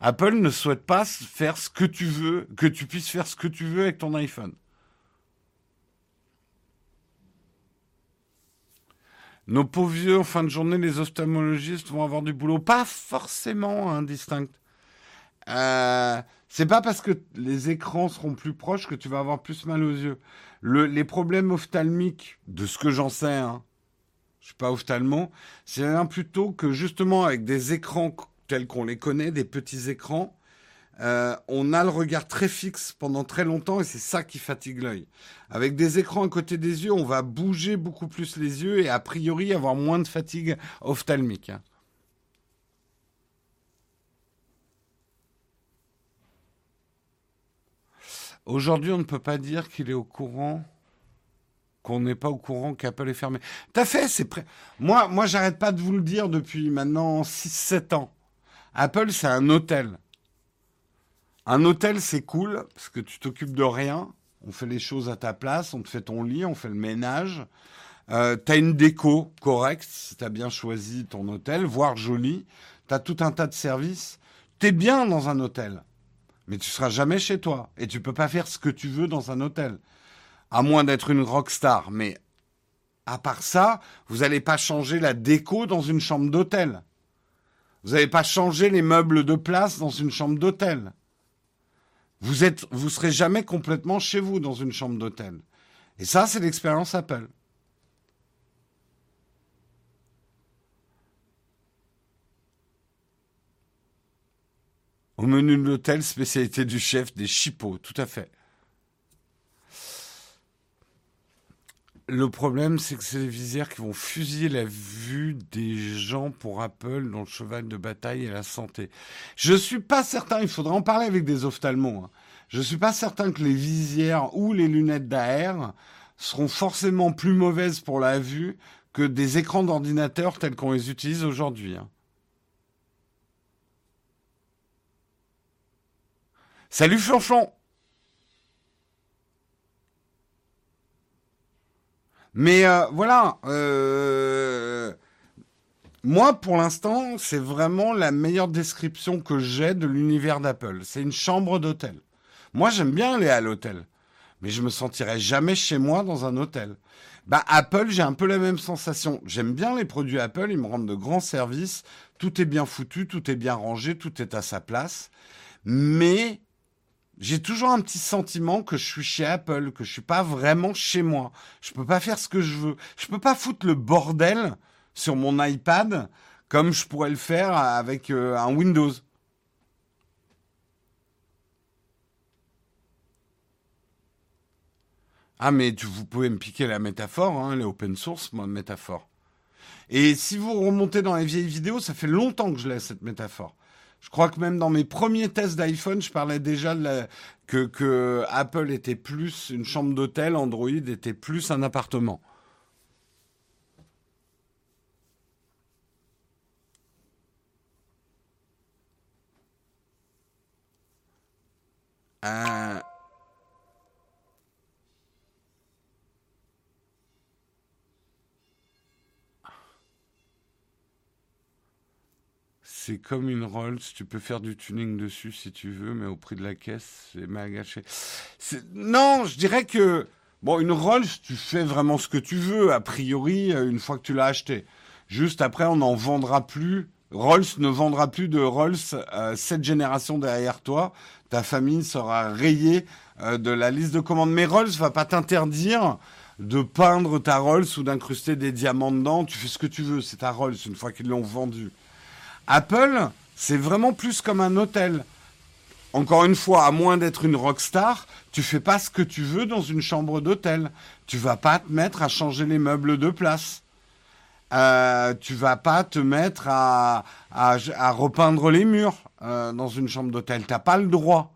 Apple ne souhaite pas faire ce que tu veux, que tu puisses faire ce que tu veux avec ton iPhone. Nos pauvres vieux, en fin de journée, les ophtalmologistes vont avoir du boulot. Pas forcément indistinct. Euh, c'est pas parce que les écrans seront plus proches que tu vas avoir plus mal aux yeux. les problèmes ophtalmiques, de ce que j'en sais, hein, je suis pas ophtalmo, c'est rien plutôt que justement avec des écrans tels qu'on les connaît, des petits écrans, euh, on a le regard très fixe pendant très longtemps et c'est ça qui fatigue l'œil. Avec des écrans à côté des yeux, on va bouger beaucoup plus les yeux et a priori avoir moins de fatigue ophtalmique. Hein. Aujourd'hui, on ne peut pas dire qu'il est au courant, qu'on n'est pas au courant qu'Apple est fermé. T'as fait, c'est prêt. Moi, moi, j'arrête pas de vous le dire depuis maintenant 6-7 ans. Apple, c'est un hôtel. Un hôtel, c'est cool parce que tu t'occupes de rien. On fait les choses à ta place, on te fait ton lit, on fait le ménage. Euh, tu as une déco correcte si tu as bien choisi ton hôtel, voire joli. Tu as tout un tas de services. Tu es bien dans un hôtel, mais tu seras jamais chez toi. Et tu peux pas faire ce que tu veux dans un hôtel. À moins d'être une rockstar. Mais à part ça, vous n'allez pas changer la déco dans une chambre d'hôtel. Vous n'allez pas changer les meubles de place dans une chambre d'hôtel. Vous êtes, vous serez jamais complètement chez vous dans une chambre d'hôtel. Et ça, c'est l'expérience Apple. Au menu de l'hôtel, spécialité du chef, des chipots, tout à fait. Le problème, c'est que c'est les visières qui vont fusiller la vue des gens pour Apple dans le cheval de bataille et la santé. Je suis pas certain, il faudra en parler avec des ophtalmos. Hein. Je suis pas certain que les visières ou les lunettes d'AR seront forcément plus mauvaises pour la vue que des écrans d'ordinateur tels qu'on les utilise aujourd'hui. Hein. Salut Flonchon Mais euh, voilà, euh, moi pour l'instant, c'est vraiment la meilleure description que j'ai de l'univers d'Apple. C'est une chambre d'hôtel. Moi, j'aime bien aller à l'hôtel, mais je me sentirais jamais chez moi dans un hôtel. Bah Apple, j'ai un peu la même sensation. J'aime bien les produits Apple, ils me rendent de grands services. Tout est bien foutu, tout est bien rangé, tout est à sa place. Mais j'ai toujours un petit sentiment que je suis chez Apple, que je suis pas vraiment chez moi. Je peux pas faire ce que je veux. Je peux pas foutre le bordel sur mon iPad comme je pourrais le faire avec euh, un Windows. Ah mais vous pouvez me piquer la métaphore, hein, les open source, moi, métaphore. Et si vous remontez dans les vieilles vidéos, ça fait longtemps que je laisse cette métaphore. Je crois que même dans mes premiers tests d'iPhone, je parlais déjà que, Apple était plus une chambre d'hôtel, Android était plus un appartement. C'est comme une Rolls, tu peux faire du tuning dessus si tu veux, mais au prix de la caisse, c'est mal gâché. Non, je dirais que, bon, une Rolls, tu fais vraiment ce que tu veux, a priori, euh, une fois que tu l'as acheté. Juste après, on n'en vendra plus. Rolls ne vendra plus de Rolls euh, cette génération derrière toi. Ta famille sera rayée euh, de la liste de commandes. Mais Rolls va pas t'interdire de peindre ta Rolls ou d'incruster des diamants dedans. Tu fais ce que tu veux, c'est ta Rolls une fois qu'ils l'ont vendue. Apple, c'est vraiment plus comme un hôtel. Encore une fois, à moins d'être une rockstar, tu fais pas ce que tu veux dans une chambre d'hôtel. Tu vas pas te mettre à changer les meubles de place. Euh, tu vas pas te mettre à, repeindre les murs euh, dans une chambre d'hôtel. T'as pas le droit.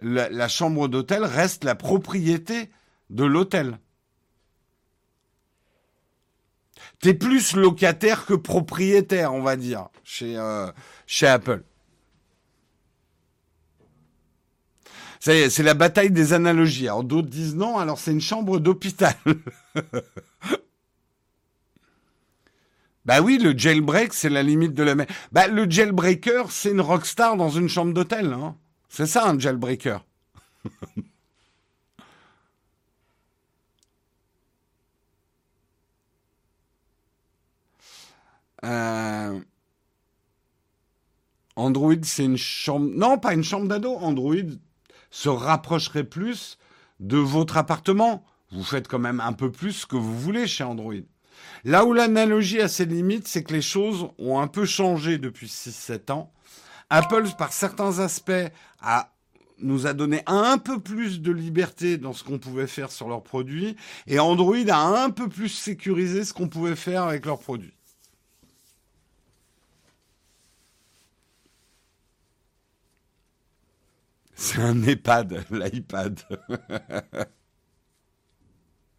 la chambre d'hôtel reste la propriété de l'hôtel. T'es plus locataire que propriétaire, on va dire, chez, euh, chez Apple. C'est la bataille des analogies. Alors d'autres disent non, alors c'est une chambre d'hôpital. bah oui, le jailbreak, c'est la limite de la... Bah le jailbreaker, c'est une rockstar dans une chambre d'hôtel. Hein. C'est ça un jailbreaker. Euh, Android, c'est une chambre. Non, pas une chambre d'ado. Android se rapprocherait plus de votre appartement. Vous faites quand même un peu plus que vous voulez chez Android. Là où l'analogie a ses limites, c'est que les choses ont un peu changé depuis 6-7 ans. Apple, par certains aspects, nous a donné un peu plus de liberté dans ce qu'on pouvait faire sur leurs produits. Et Android a un peu plus sécurisé ce qu'on pouvait faire avec leurs produits. C'est un EHPAD, l'iPad.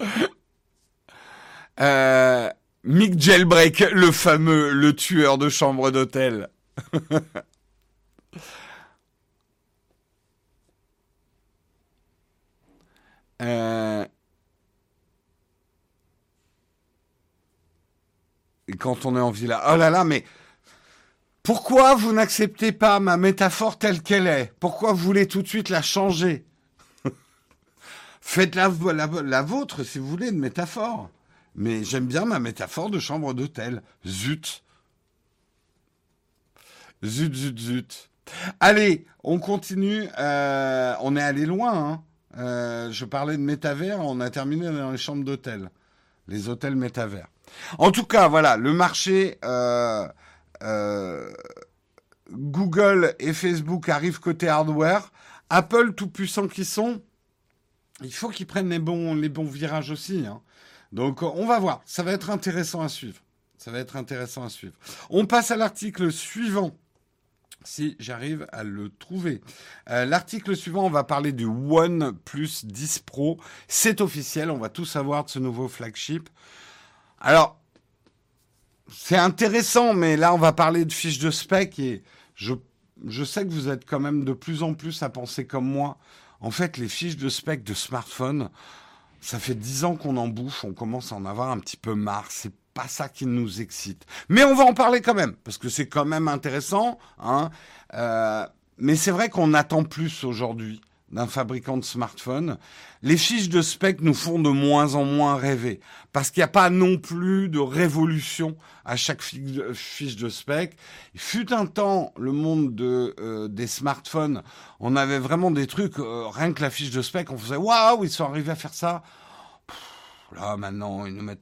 euh, Mick Jailbreak, le fameux, le tueur de chambre d'hôtel. euh... Quand on est en villa, oh là là, mais pourquoi vous n'acceptez pas ma métaphore telle qu'elle est? Pourquoi vous voulez tout de suite la changer? Faites la, la, vôtre si vous voulez de métaphore. Mais j'aime bien ma métaphore de chambre d'hôtel. Zut. Zut, zut, zut. Allez, on continue. Euh, on est allé loin. Hein. Euh, je parlais de métavers, on a terminé dans les chambres d'hôtel. Les hôtels métavers. En tout cas, voilà, le marché... Euh, Google Google et Facebook arrivent côté hardware. Apple, tout puissant qu'ils sont, il faut qu'ils prennent les bons, les bons virages aussi. Hein. Donc on va voir, ça va être intéressant à suivre. Ça va être intéressant à suivre. On passe à l'article suivant si j'arrive à le trouver. Euh, l'article suivant, on va parler du OnePlus 10 Pro. C'est officiel, on va tout savoir de ce nouveau flagship. Alors, c'est intéressant, mais là, on va parler de fiches de spec et je, je sais que vous êtes quand même de plus en plus à penser comme moi. En fait, les fiches de spec de smartphone, ça fait dix ans qu'on en bouffe, on commence à en avoir un petit peu marre. C'est pas ça qui nous excite. Mais on va en parler quand même, parce que c'est quand même intéressant. Hein. Euh, mais c'est vrai qu'on attend plus aujourd'hui d'un fabricant de smartphones. Les fiches de spec nous font de moins en moins rêver, parce qu'il n'y a pas non plus de révolution à chaque fiche de spec. Il fut un temps, le monde de, euh, des smartphones, on avait vraiment des trucs, euh, rien que la fiche de spec, on faisait « Waouh, ils sont arrivés à faire ça !» Là, maintenant, ils nous mettent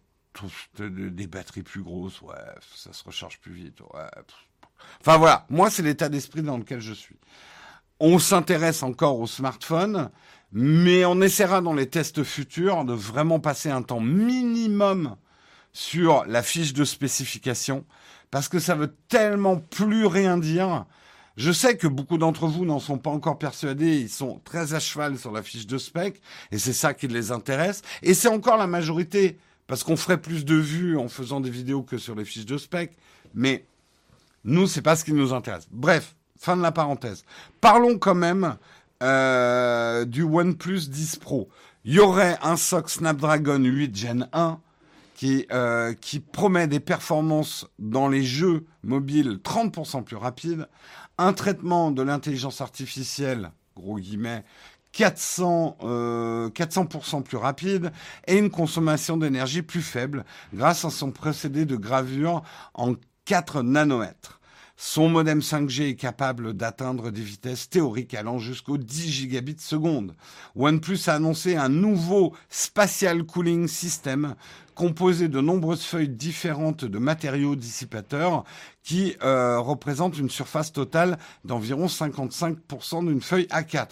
des batteries plus grosses, ouais, ça se recharge plus vite, ouais. Enfin voilà, moi c'est l'état d'esprit dans lequel je suis. On s'intéresse encore aux smartphones, mais on essaiera dans les tests futurs de vraiment passer un temps minimum sur la fiche de spécification, parce que ça veut tellement plus rien dire. Je sais que beaucoup d'entre vous n'en sont pas encore persuadés, ils sont très à cheval sur la fiche de spec, et c'est ça qui les intéresse, et c'est encore la majorité parce qu'on ferait plus de vues en faisant des vidéos que sur les fiches de spec. Mais nous, c'est pas ce qui nous intéresse. Bref, fin de la parenthèse. Parlons quand même euh, du OnePlus 10 Pro. Il y aurait un SOC Snapdragon 8 Gen 1 qui, euh, qui promet des performances dans les jeux mobiles 30% plus rapides, un traitement de l'intelligence artificielle, gros guillemets, 400, euh, 400% plus rapide et une consommation d'énergie plus faible grâce à son procédé de gravure en 4 nanomètres. Son modem 5G est capable d'atteindre des vitesses théoriques allant jusqu'aux 10 gigabits seconde. OnePlus a annoncé un nouveau Spatial Cooling System composé de nombreuses feuilles différentes de matériaux dissipateurs qui euh, représentent une surface totale d'environ 55% d'une feuille A4.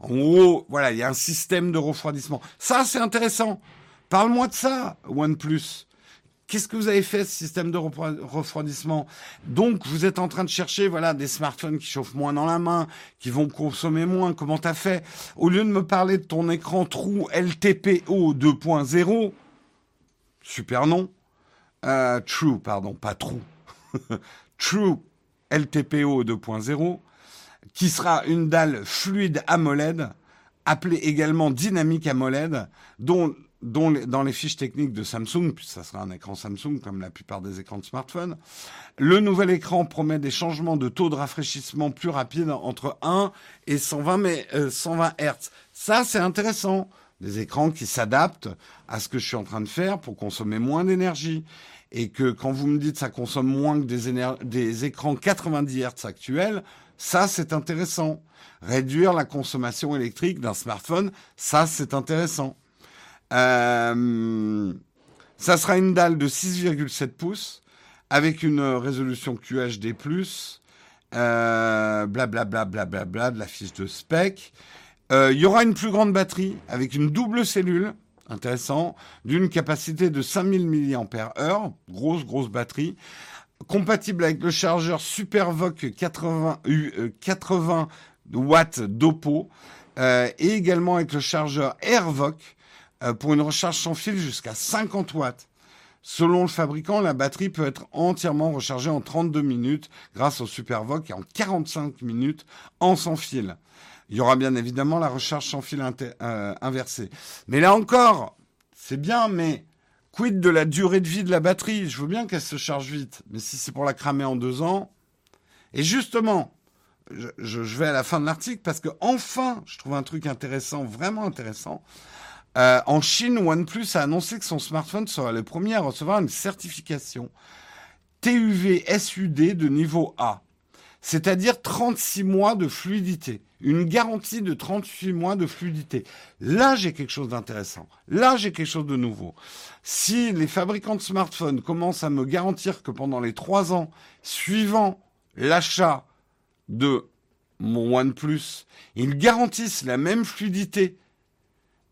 En gros, voilà, il y a un système de refroidissement. Ça, c'est intéressant. Parle-moi de ça, OnePlus. Qu'est-ce que vous avez fait, ce système de refroidissement? Donc, vous êtes en train de chercher, voilà, des smartphones qui chauffent moins dans la main, qui vont consommer moins. Comment t'as fait? Au lieu de me parler de ton écran trou LTPO 2.0, super nom. Euh, true, pardon, pas true. true LTPO 2.0 qui sera une dalle fluide AMOLED, appelée également dynamique AMOLED, dont, dans les fiches techniques de Samsung, puis ça sera un écran Samsung comme la plupart des écrans de smartphone, le nouvel écran promet des changements de taux de rafraîchissement plus rapides entre 1 et 120, mais, 120 Hz. Ça, c'est intéressant. Des écrans qui s'adaptent à ce que je suis en train de faire pour consommer moins d'énergie et que quand vous me dites ça consomme moins que des écrans 90 Hz actuels, ça, c'est intéressant. Réduire la consommation électrique d'un smartphone, ça, c'est intéressant. Euh, ça sera une dalle de 6,7 pouces avec une résolution QHD+, euh, blablabla, bla, de la fiche de spec. Euh, il y aura une plus grande batterie avec une double cellule, intéressant, d'une capacité de 5000 mAh, grosse, grosse batterie, compatible avec le chargeur SuperVOC 80, 80 watts d'Oppo euh, et également avec le chargeur AirVoc euh, pour une recharge sans fil jusqu'à 50 watts. Selon le fabricant, la batterie peut être entièrement rechargée en 32 minutes grâce au SuperVOC et en 45 minutes en sans fil. Il y aura bien évidemment la recharge sans fil euh, inversée. Mais là encore, c'est bien, mais Quid de la durée de vie de la batterie? Je veux bien qu'elle se charge vite, mais si c'est pour la cramer en deux ans. Et justement, je, vais à la fin de l'article parce que enfin, je trouve un truc intéressant, vraiment intéressant. Euh, en Chine, OnePlus a annoncé que son smartphone sera le premier à recevoir une certification TUV SUD de niveau A c'est-à-dire 36 mois de fluidité, une garantie de 38 mois de fluidité. Là, j'ai quelque chose d'intéressant. Là, j'ai quelque chose de nouveau. Si les fabricants de smartphones commencent à me garantir que pendant les trois ans suivant l'achat de mon OnePlus, ils garantissent la même fluidité,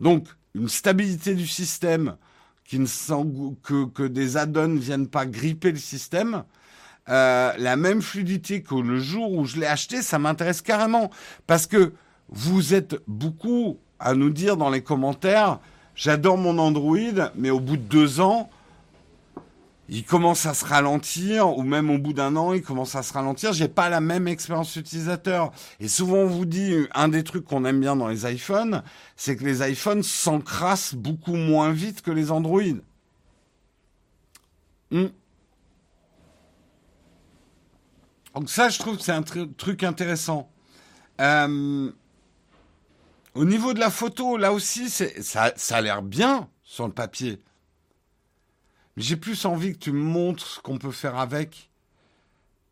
donc une stabilité du système, qui que des add-ons ne viennent pas gripper le système, euh, la même fluidité que le jour où je l'ai acheté, ça m'intéresse carrément. Parce que vous êtes beaucoup à nous dire dans les commentaires, j'adore mon Android, mais au bout de deux ans, il commence à se ralentir, ou même au bout d'un an, il commence à se ralentir. J'ai pas la même expérience utilisateur. Et souvent, on vous dit, un des trucs qu'on aime bien dans les iPhones, c'est que les iPhones s'encrassent beaucoup moins vite que les Android. Hmm. Donc ça, je trouve que c'est un truc intéressant. Euh, au niveau de la photo, là aussi, ça, ça a l'air bien sur le papier. J'ai plus envie que tu me montres ce qu'on peut faire avec.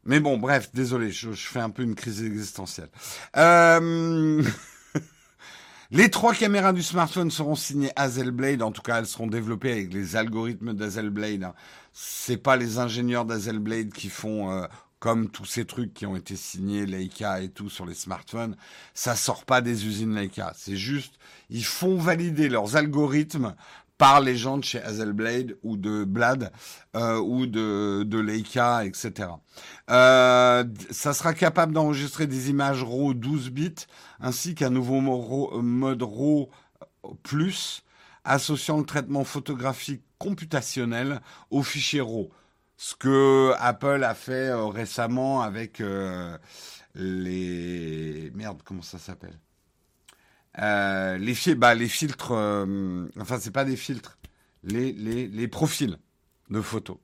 Mais bon, bref, désolé, je, fais un peu une crise existentielle. Euh... les trois caméras du smartphone seront signées Hazelblade. En tout cas, elles seront développées avec les algorithmes d'Hazelblade. Hein. C'est pas les ingénieurs d'Hazelblade qui font euh, comme tous ces trucs qui ont été signés Leica et tout sur les smartphones, ça sort pas des usines Leica. C'est juste, ils font valider leurs algorithmes par les gens de chez Hazelblade ou de Blad euh, ou de, Leica, etc. Euh, ça sera capable d'enregistrer des images RAW 12 bits ainsi qu'un nouveau mode RAW plus associant le traitement photographique computationnel au fichier RAW ce que Apple a fait euh, récemment avec euh, les merde comment ça s'appelle? Euh, les bah, les filtres enfin c'est pas des filtres les, les, les profils de photos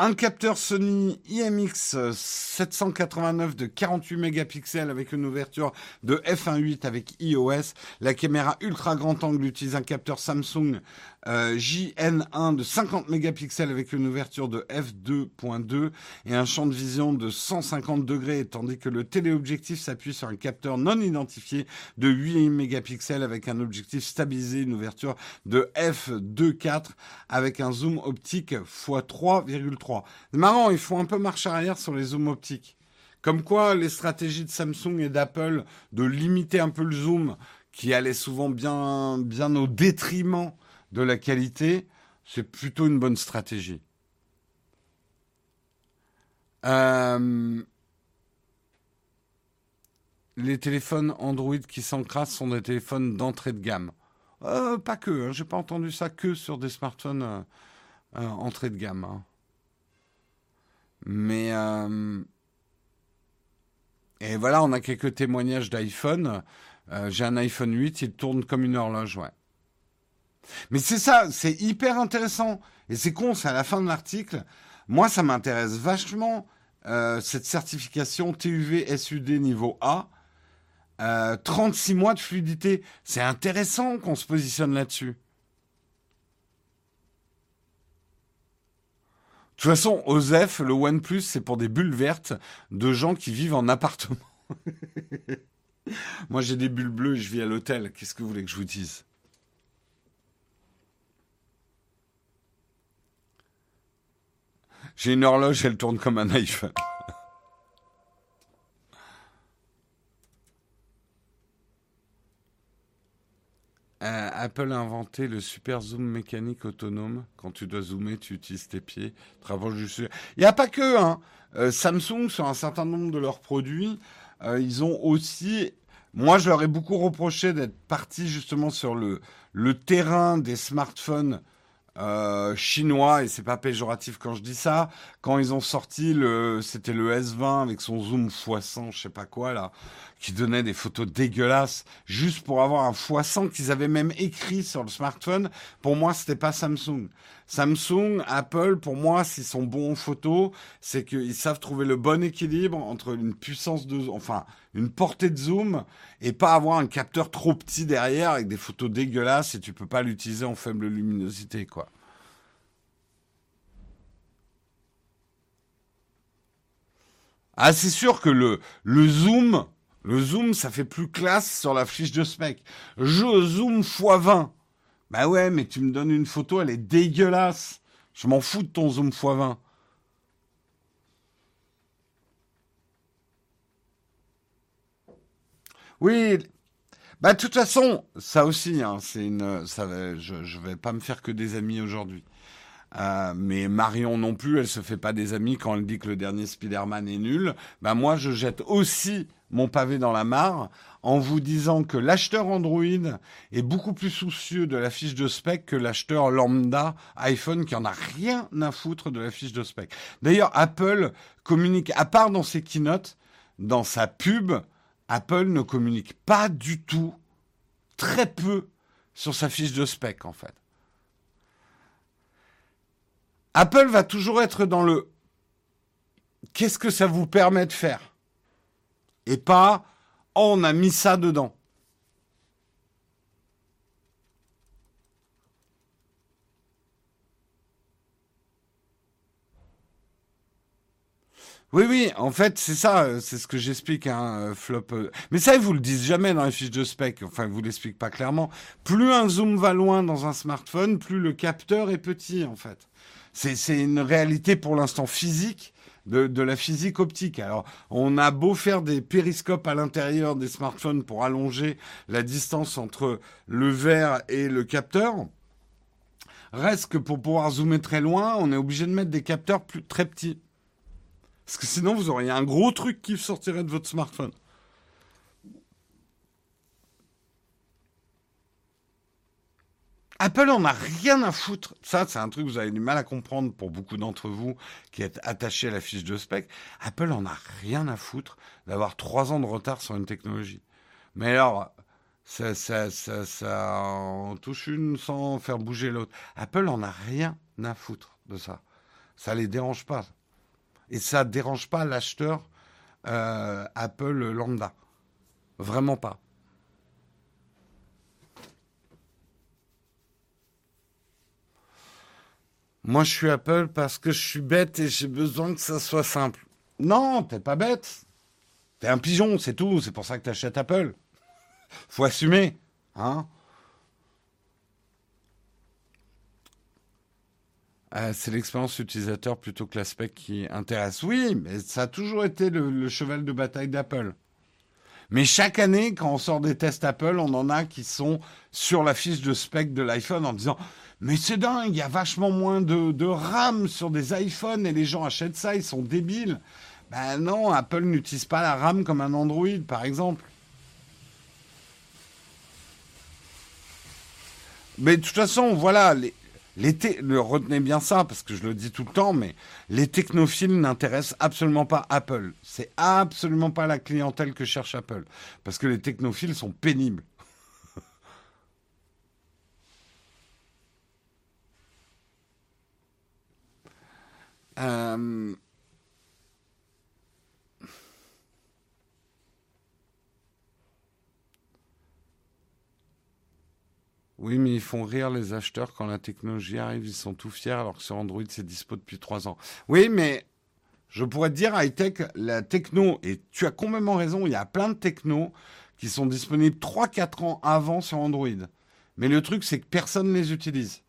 un capteur Sony IMX 789 de 48 mégapixels avec une ouverture de f1.8 avec iOS. La caméra ultra grand angle utilise un capteur Samsung euh, JN1 de 50 mégapixels avec une ouverture de f2.2 et un champ de vision de 150 degrés, tandis que le téléobjectif s'appuie sur un capteur non identifié de 8 mégapixels avec un objectif stabilisé, une ouverture de f2.4 avec un zoom optique x 3,3. C'est marrant, ils font un peu marche arrière sur les zooms optiques. Comme quoi, les stratégies de Samsung et d'Apple de limiter un peu le zoom, qui allait souvent bien, bien au détriment de la qualité, c'est plutôt une bonne stratégie. Euh, les téléphones Android qui s'encrassent sont des téléphones d'entrée de gamme. Euh, pas que, hein, j'ai pas entendu ça que sur des smartphones euh, entrée de gamme. Hein. Mais et voilà, on a quelques témoignages d'iPhone. j'ai un iPhone 8, il tourne comme une horloge, ouais. Mais c'est ça, c'est hyper intéressant. Et c'est con, c'est à la fin de l'article. Moi, ça m'intéresse vachement, euh, cette certification TUV SUD niveau A. 36 euh, mois de fluidité. C'est intéressant qu'on se positionne là-dessus. De toute façon, OZEF, le OnePlus, c'est pour des bulles vertes de gens qui vivent en appartement. Moi, j'ai des bulles bleues et je vis à l'hôtel. Qu'est-ce que vous voulez que je vous dise? J'ai une horloge, elle tourne comme un iPhone. Euh, Apple a inventé le super zoom mécanique autonome. Quand tu dois zoomer, tu utilises tes pieds. Il n'y a pas que. Hein. Euh, Samsung, sur un certain nombre de leurs produits, euh, ils ont aussi. Moi, je leur ai beaucoup reproché d'être partis justement sur le terrain des smartphones euh, chinois, et c'est pas péjoratif quand je dis ça, quand ils ont sorti le, c'était le S20 avec son zoom x100, je sais pas quoi là, qui donnait des photos dégueulasses, juste pour avoir un x100 qu'ils avaient même écrit sur le smartphone. Pour moi, c'était pas Samsung. Samsung, Apple, pour moi, s'ils sont bons en photo, c'est qu'ils savent trouver le bon équilibre entre une puissance de, enfin, une portée de zoom et pas avoir un capteur trop petit derrière avec des photos dégueulasses et tu peux pas l'utiliser en faible luminosité, quoi. Ah, c'est sûr que le, le zoom, le zoom, ça fait plus classe sur la fiche de ce mec. Je zoom x20. Bah ouais, mais tu me donnes une photo, elle est dégueulasse. Je m'en fous de ton zoom x20. Oui. Bah de toute façon, ça aussi, hein, c'est une. Je, ne vais pas me faire que des amis aujourd'hui. Euh, mais Marion non plus, elle se fait pas des amis quand elle dit que le dernier Spider-Man est nul. Bah moi, je jette aussi mon pavé dans la mare en vous disant que l'acheteur Android est beaucoup plus soucieux de la fiche de spec que l'acheteur lambda iPhone qui en a rien à foutre de la fiche de spec. D'ailleurs, Apple communique, à part dans ses keynotes, dans sa pub, Apple ne communique pas du tout, très peu, sur sa fiche de spec en fait. Apple va toujours être dans le qu'est-ce que ça vous permet de faire? Et pas oh, on a mis ça dedans. Oui, oui, en fait, c'est ça, c'est ce que j'explique, hein, Flop. Mais ça, ils vous le disent jamais dans les fiches de spec, enfin, ils vous l'expliquent pas clairement. Plus un zoom va loin dans un smartphone, plus le capteur est petit, en fait. C'est une réalité pour l'instant physique de, la physique optique. Alors, on a beau faire des périscopes à l'intérieur des smartphones pour allonger la distance entre le verre et le capteur. Reste que pour pouvoir zoomer très loin, on est obligé de mettre des capteurs très petits. Parce que sinon, vous auriez un gros truc qui sortirait de votre smartphone. Apple en a rien à foutre. Ça, c'est un truc que vous avez du mal à comprendre pour beaucoup d'entre vous qui êtes attachés à la fiche de spec. Apple en a rien à foutre d'avoir trois ans de retard sur une technologie. Mais alors, ça, ça, ça, ça en touche une sans faire bouger l'autre. Apple en a rien à foutre de ça. Ça les dérange pas. Et ça dérange pas l'acheteur euh, Apple lambda. Vraiment pas. Moi, je suis Apple parce que je suis bête et j'ai besoin que ça soit simple. Non, t'es pas bête. T'es un pigeon, c'est tout. C'est pour ça que t'achètes Apple. Faut assumer, hein. Ah, c'est l'expérience utilisateur plutôt que l'aspect qui intéresse. Oui, mais ça a toujours été le cheval de bataille d'Apple. Mais chaque année, quand on sort des tests Apple, on en a qui sont sur la fiche de spec de l'iPhone en disant mais c'est dingue, il y a vachement moins de, RAM sur des iPhones et les gens achètent ça, ils sont débiles. Ben non, Apple n'utilise pas la RAM comme un Android, par exemple. Mais de toute façon, voilà, les, le, retenez bien ça, parce que je le dis tout le temps, mais les technophiles n'intéressent absolument pas Apple. C'est absolument pas la clientèle que cherche Apple. Parce que les technophiles sont pénibles. Euh, oui, mais ils font rire les acheteurs quand la technologie arrive, ils sont tout fiers alors que sur Android c'est dispo depuis trois ans. Oui, mais je pourrais te dire high-tech, la techno, et tu as complètement raison, il y a plein de technos qui sont disponibles 3-4 ans avant sur Android. Mais le truc, c'est que personne ne les utilise.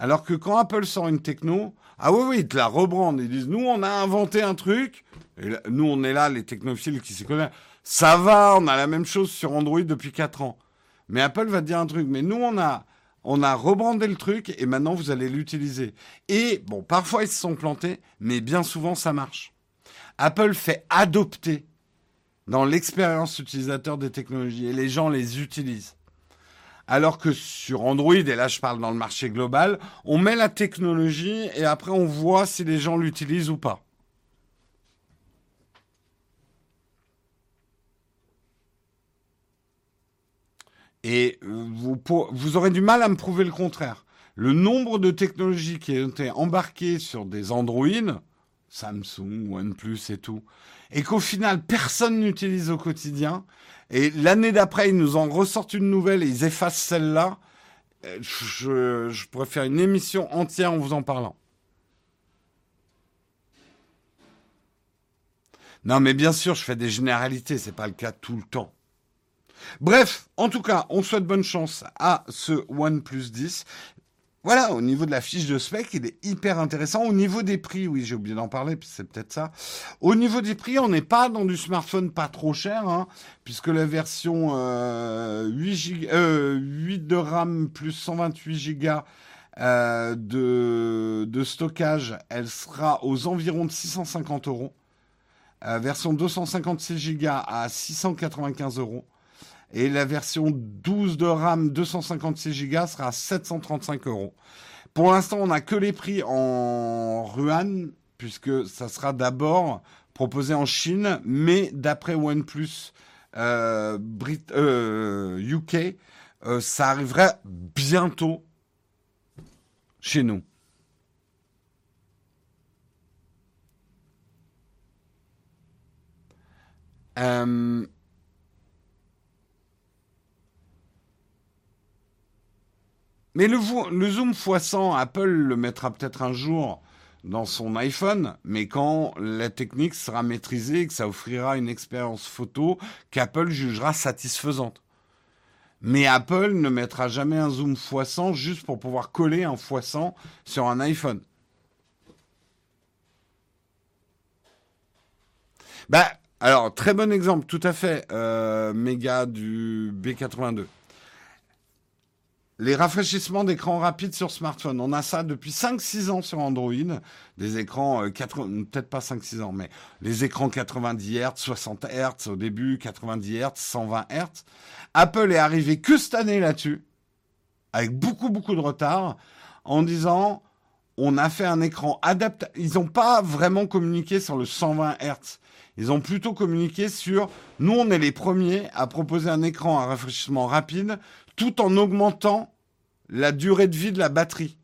Alors que quand Apple sort une techno, ah oui, oui, ils te la rebrandent. Ils disent, nous, on a inventé un truc. Et nous, on est là, les technophiles qui s'y connaissent. Ça va, on a la même chose sur Android depuis 4 ans. Mais Apple va dire un truc. Mais nous, on a, on a rebrandé le truc et maintenant, vous allez l'utiliser. Et bon, parfois, ils se sont plantés, mais bien souvent, ça marche. Apple fait adopter dans l'expérience utilisateur des technologies et les gens les utilisent. Alors que sur Android, et là je parle dans le marché global, on met la technologie et après on voit si les gens l'utilisent ou pas. Et vous, vous, aurez du mal à me prouver le contraire. Le nombre de technologies qui ont été embarquées sur des Android, Samsung, OnePlus et tout, et qu'au final personne n'utilise au quotidien, et l'année d'après, ils nous en ressortent une nouvelle et ils effacent celle-là. Euh, je, pourrais faire une émission entière en vous en parlant. Non, mais bien sûr, je fais des généralités, c'est pas le cas tout le temps. Bref, en tout cas, on souhaite bonne chance à ce OnePlus 10. Voilà, au niveau de la fiche de spec, il est hyper intéressant. Au niveau des prix, oui, j'ai oublié d'en parler, c'est peut-être ça. Au niveau des prix, on n'est pas dans du smartphone pas trop cher, hein, puisque la version 8, euh, 8 de RAM plus 128 Go euh, de, de, stockage, elle sera aux environs de 650 euros. Euh, version 256 Go à 695 euros. Et la version 12 de RAM 256 Go sera à 735 euros. Pour l'instant, on n'a que les prix en Ruan, puisque ça sera d'abord proposé en Chine, mais d'après OnePlus euh, UK, euh, euh, ça arriverait bientôt chez nous. Euh, Mais le, zoom x100, Apple le mettra peut-être un jour dans son iPhone, mais quand la technique sera maîtrisée et que ça offrira une expérience photo qu'Apple jugera satisfaisante. Mais Apple ne mettra jamais un zoom x100 juste pour pouvoir coller un x100 sur un iPhone. Bah, alors, très bon exemple, tout à fait, euh, méga du B82 les rafraîchissements d'écran rapides sur smartphone. On a ça depuis 5-6 ans sur Android. Des écrans, euh, peut-être pas 5-6 ans, mais les écrans 90 Hz, 60 Hz au début, 90 Hz, 120 Hz. Apple est arrivé que cette année là-dessus, avec beaucoup, beaucoup de retard, en disant on a fait un écran adapté. Ils n'ont pas vraiment communiqué sur le 120 Hz. Ils ont plutôt communiqué sur nous, on est les premiers à proposer un écran à rafraîchissement rapide tout en augmentant la durée de vie de la batterie.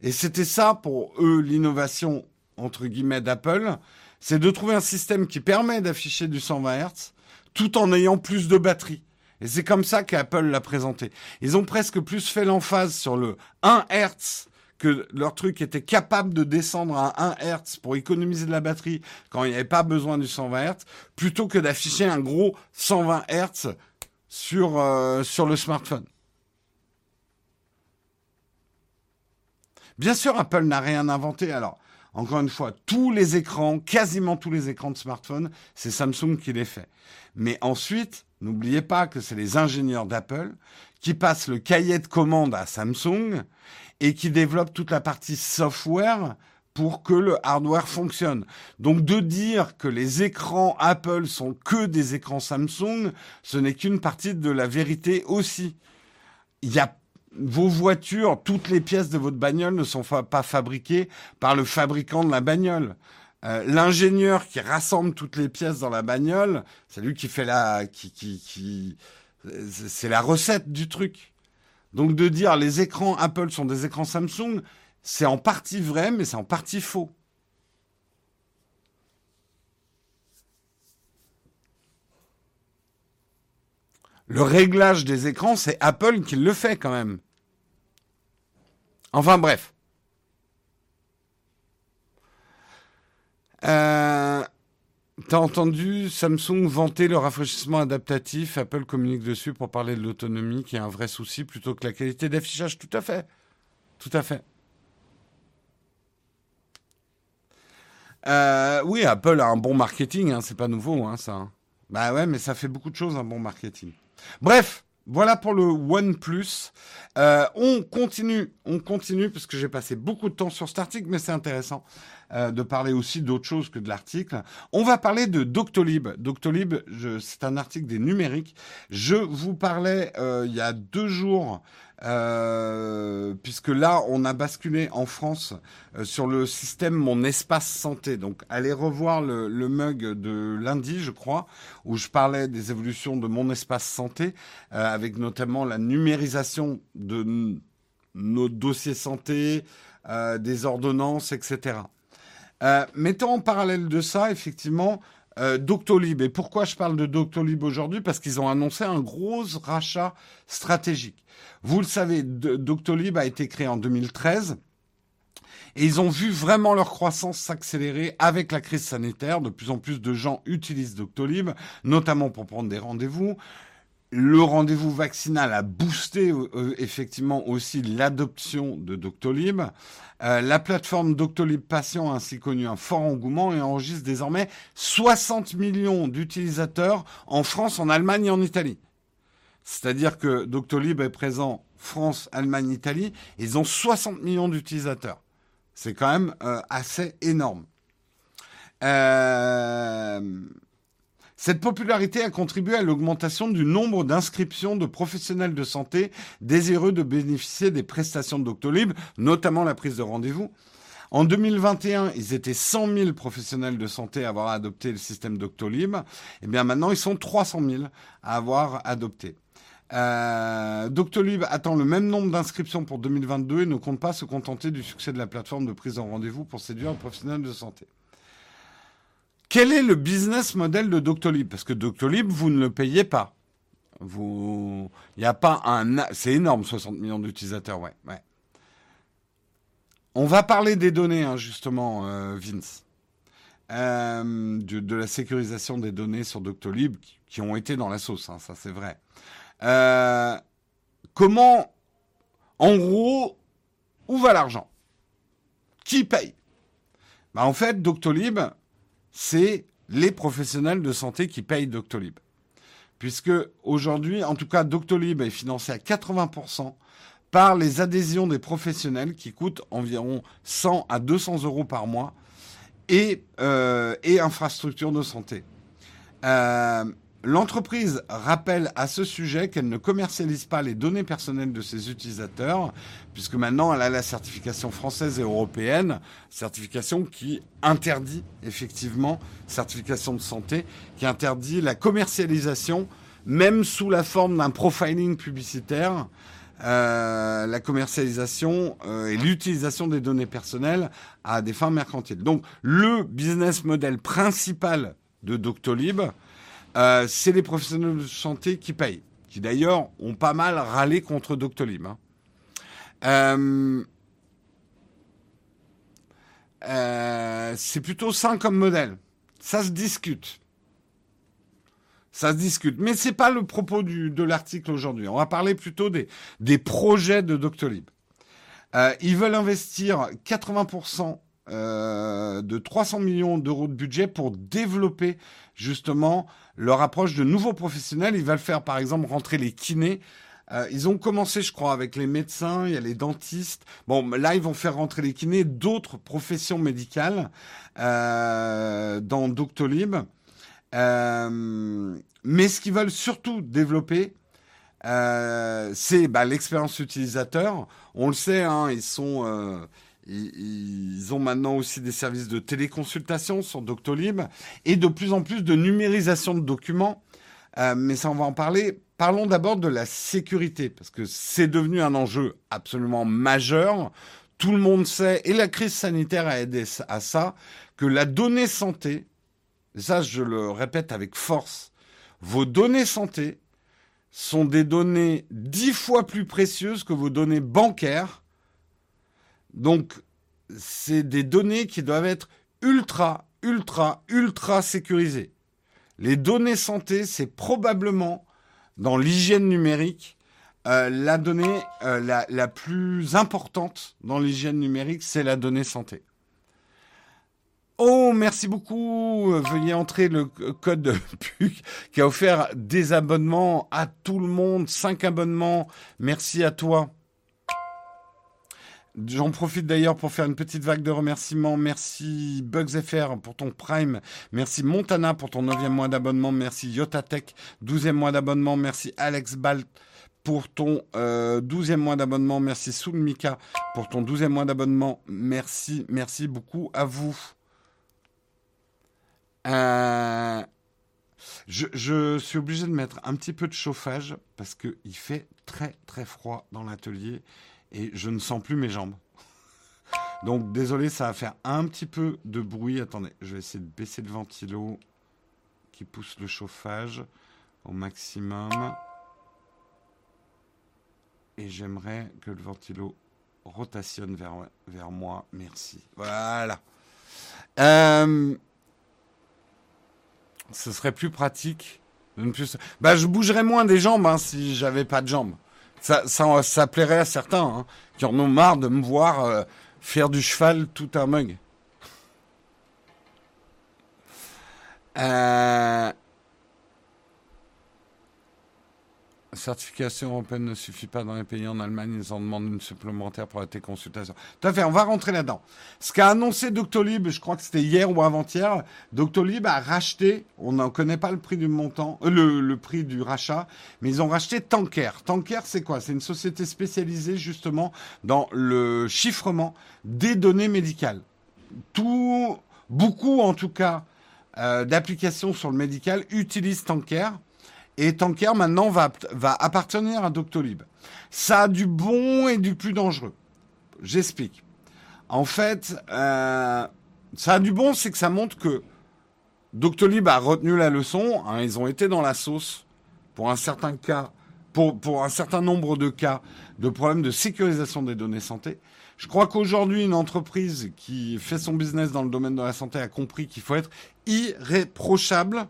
Et c'était ça pour eux l'innovation entre guillemets d'Apple, c'est de trouver un système qui permet d'afficher du 120 Hz tout en ayant plus de batterie. Et c'est comme ça qu'Apple l'a présenté. Ils ont presque plus fait l'emphase sur le 1 Hz que leur truc était capable de descendre à 1 Hz pour économiser de la batterie quand il n'y avait pas besoin du 120 Hz, plutôt que d'afficher un gros 120 Hz sur, euh, sur le smartphone. Bien sûr, Apple n'a rien inventé. Alors, encore une fois, tous les écrans, quasiment tous les écrans de smartphone, c'est Samsung qui les fait. Mais ensuite, n'oubliez pas que c'est les ingénieurs d'Apple qui passent le cahier de commande à Samsung et qui développent toute la partie software pour que le hardware fonctionne. Donc de dire que les écrans Apple sont que des écrans Samsung, ce n'est qu'une partie de la vérité aussi. Il y a vos voitures, toutes les pièces de votre bagnole ne sont pas fabriquées par le fabricant de la bagnole. Euh, l'ingénieur qui rassemble toutes les pièces dans la bagnole, c'est lui qui fait la, qui, qui, c'est la recette du truc. Donc de dire les écrans Apple sont des écrans Samsung, c'est en partie vrai, mais c'est en partie faux. Le réglage des écrans, c'est Apple qui le fait quand même. Enfin bref. Euh, T'as entendu Samsung vanter le rafraîchissement adaptatif Apple communique dessus pour parler de l'autonomie qui est un vrai souci plutôt que la qualité d'affichage. Tout à fait. Tout à fait. Euh, oui, Apple a un bon marketing, hein, c'est pas nouveau, hein, ça. Bah ouais, mais ça fait beaucoup de choses, un bon marketing. Bref, voilà pour le OnePlus. Euh, on continue, on continue, parce que j'ai passé beaucoup de temps sur cet article, mais c'est intéressant euh, de parler aussi d'autre chose que de l'article. On va parler de Doctolib. Doctolib, c'est un article des numériques. Je vous parlais euh, il y a deux jours euh, puisque là, on a basculé en France euh, sur le système Mon Espace Santé. Donc, allez revoir le, mug de lundi, je crois, où je parlais des évolutions de Mon Espace Santé, euh, avec notamment la numérisation de nos dossiers santé, des ordonnances, etc. mettons en parallèle de ça, effectivement, Doctolib. Et pourquoi je parle de Doctolib aujourd'hui? Parce qu'ils ont annoncé un gros rachat stratégique. Vous le savez, Doctolib a été créé en 2013. Et ils ont vu vraiment leur croissance s'accélérer avec la crise sanitaire. De plus en plus de gens utilisent Doctolib, notamment pour prendre des rendez-vous. Le rendez-vous vaccinal a boosté euh, effectivement aussi l'adoption de Doctolib. Euh, la plateforme Doctolib Patient a ainsi connu un fort engouement et enregistre désormais 60 millions d'utilisateurs en France, en Allemagne et en Italie. C'est-à-dire que Doctolib est présent France, Allemagne, Italie. Ils ont 60 millions d'utilisateurs. C'est quand même euh, assez énorme. Euh, cette popularité a contribué à l'augmentation du nombre d'inscriptions de professionnels de santé désireux de bénéficier des prestations de Doctolib, notamment la prise de rendez-vous. En 2021, ils étaient 100 000 professionnels de santé à avoir adopté le système Doctolib. Et eh bien maintenant, ils sont 300 000 à avoir adopté. Euh, Doctolib attend le même nombre d'inscriptions pour 2022 et ne compte pas se contenter du succès de la plateforme de prise en rendez-vous pour séduire un professionnel de santé. Quel est le business model de Doctolib? Parce que Doctolib, vous ne le payez pas. Il n'y a pas un, c'est énorme, 60 millions d'utilisateurs, ouais, ouais. On va parler des données, hein, justement, euh, Vince, euh, de, la sécurisation des données sur Doctolib qui, ont été dans la sauce, hein, ça c'est vrai. Euh, comment, en gros, où va l'argent? Qui paye? Bah, En fait, Doctolib, c'est les professionnels de santé qui payent Doctolib. Puisque aujourd'hui, en tout cas, Doctolib est financé à 80% par les adhésions des professionnels qui coûtent environ 100 à 200 euros par mois et, euh, infrastructures de santé. Euh, L'entreprise rappelle à ce sujet qu'elle ne commercialise pas les données personnelles de ses utilisateurs, puisque maintenant elle a la certification française et européenne, certification qui interdit effectivement, certification de santé, qui interdit la commercialisation, même sous la forme d'un profiling publicitaire, euh, la commercialisation euh, et l'utilisation des données personnelles à des fins mercantiles. Donc le business model principal de Doctolib, euh, c'est les professionnels de santé qui payent, qui d'ailleurs ont pas mal râlé contre Doctolib. Hein. Euh, euh, c'est plutôt sain comme modèle. Ça se discute. Ça se discute. Mais c'est pas le propos de l'article aujourd'hui. On va parler plutôt des, des projets de Doctolib. ils veulent investir 80% de 300 millions d'euros de budget pour développer justement leur approche de nouveaux professionnels. Ils veulent faire, par exemple, rentrer les kinés. Euh, ils ont commencé, je crois, avec les médecins, il y a les dentistes. Bon, là, ils vont faire rentrer les kinés, d'autres professions médicales euh, dans Doctolib. Euh, mais ce qu'ils veulent surtout développer, c'est bah, l'expérience utilisateur. On le sait, hein, ils sont ils ont maintenant aussi des services de téléconsultation sur Doctolib et de plus en plus de numérisation de documents. Euh, mais ça, on va en parler. Parlons d'abord de la sécurité, parce que c'est devenu un enjeu absolument majeur. Tout le monde sait, et la crise sanitaire a aidé à ça, que la donnée santé, ça je le répète avec force, vos données santé sont des données dix fois plus précieuses que vos données bancaires donc, c'est des données qui doivent être ultra, ultra, ultra sécurisées. Les données santé, c'est probablement dans l'hygiène numérique euh, la donnée euh, la, la, plus importante dans l'hygiène numérique, c'est la donnée santé. Oh, merci beaucoup. Veuillez entrer le code PUC qui a offert des abonnements à tout le monde, cinq abonnements. Merci à toi. J'en profite d'ailleurs pour faire une petite vague de remerciements. Merci BugsFR pour ton Prime. Merci Montana pour ton 9 mois d'abonnement. Merci Yotatech, 12e mois d'abonnement. Merci Alex Balt pour ton euh, 12e mois d'abonnement. Merci Soulmika pour ton 12e mois d'abonnement. Merci, merci beaucoup à vous. Euh, je, je, suis obligé de mettre un petit peu de chauffage parce qu'il fait très très froid dans l'atelier et je ne sens plus mes jambes. Donc désolé, ça va faire un petit peu de bruit. Attendez, je vais essayer de baisser le ventilo qui pousse le chauffage au maximum. Et j'aimerais que le ventilo rotationne vers, moi. Merci. Voilà. Euh, ce serait plus pratique Bah, je bougerais moins des jambes hein, si j'avais pas de jambes. Ça, ça, ça plairait à certains hein, qui en ont marre de me voir euh, faire du cheval tout un mug. Euh, certification européenne ne suffit pas dans les pays. En Allemagne, ils en demandent une supplémentaire pour la téléconsultation. Tout à fait, on va rentrer là-dedans. Ce qu'a annoncé Doctolib, je crois que c'était hier ou avant-hier, Doctolib a racheté, on n'en connaît pas le prix du montant, euh, le, prix du rachat, mais ils ont racheté Tanker. Tanker, c'est quoi? C'est une société spécialisée justement dans le chiffrement des données médicales. Tout, beaucoup en tout cas, euh, d'applications sur le médical utilisent Tanker. Et Tanker, maintenant, va, va appartenir à Doctolib. Ça a du bon et du plus dangereux. J'explique. En fait, euh, ça a du bon, c'est que ça montre que Doctolib a retenu la leçon. Hein, ils ont été dans la sauce pour un certain cas, pour, pour un certain nombre de cas de problèmes de sécurisation des données santé. Je crois qu'aujourd'hui, une entreprise qui fait son business dans le domaine de la santé a compris qu'il faut être irréprochable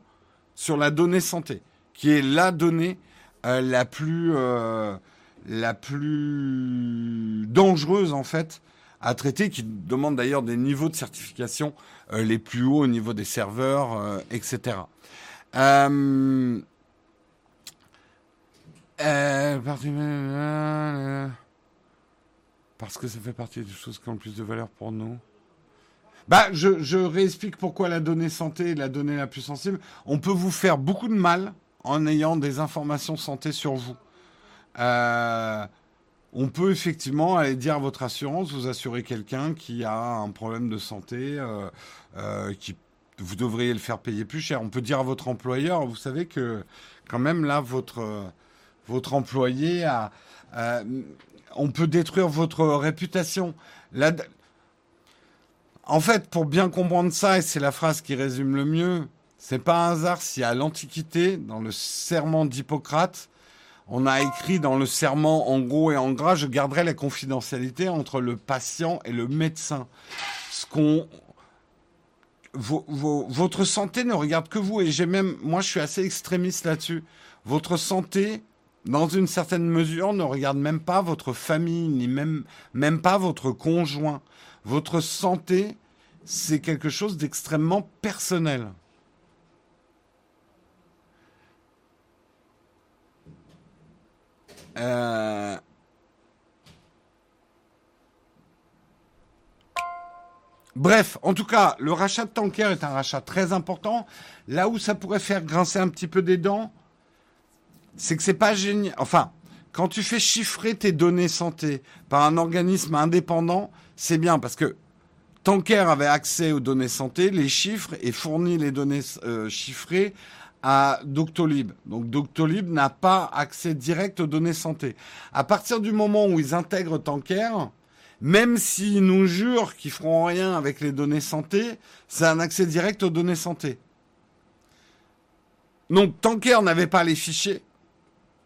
sur la donnée santé qui est la donnée euh, la plus euh, la plus dangereuse en fait à traiter, qui demande d'ailleurs des niveaux de certification euh, les plus hauts au niveau des serveurs, etc. parce que ça fait partie des choses qui ont le plus de valeur pour nous. Bah, je, je réexplique pourquoi la donnée santé est la donnée la plus sensible. On peut vous faire beaucoup de mal en ayant des informations santé sur vous. Euh, on peut effectivement aller dire à votre assurance, vous assurer quelqu'un qui a un problème de santé, euh, euh, qui vous devriez le faire payer plus cher. On peut dire à votre employeur, vous savez que quand même là, votre votre employé a, on peut détruire votre réputation. en fait, pour bien comprendre ça, et c'est la phrase qui résume le mieux, c'est pas un hasard si à l'Antiquité, dans le serment d'Hippocrate, on a écrit dans le serment en gros et en gras, je garderai la confidentialité entre le patient et le médecin. Ce qu'on votre santé ne regarde que vous et j'ai même moi je suis assez extrémiste là-dessus. Votre santé dans une certaine mesure ne regarde même pas votre famille ni même même pas votre conjoint. Votre santé, c'est quelque chose d'extrêmement personnel. Euh, bref, en tout cas, le rachat de Tanker est un rachat très important. Là où ça pourrait faire grincer un petit peu des dents, c'est que c'est pas génial. Enfin, quand tu fais chiffrer tes données santé par un organisme indépendant, c'est bien parce que Tanker avait accès aux données santé, les chiffres et fournit les données euh, chiffrées à Doctolib. Donc Doctolib n'a pas accès direct aux données santé. À partir du moment où ils intègrent Tanker, même s'ils nous jurent qu'ils feront rien avec les données santé, c'est un accès direct aux données santé. Donc Tanker n'avait pas les fichiers.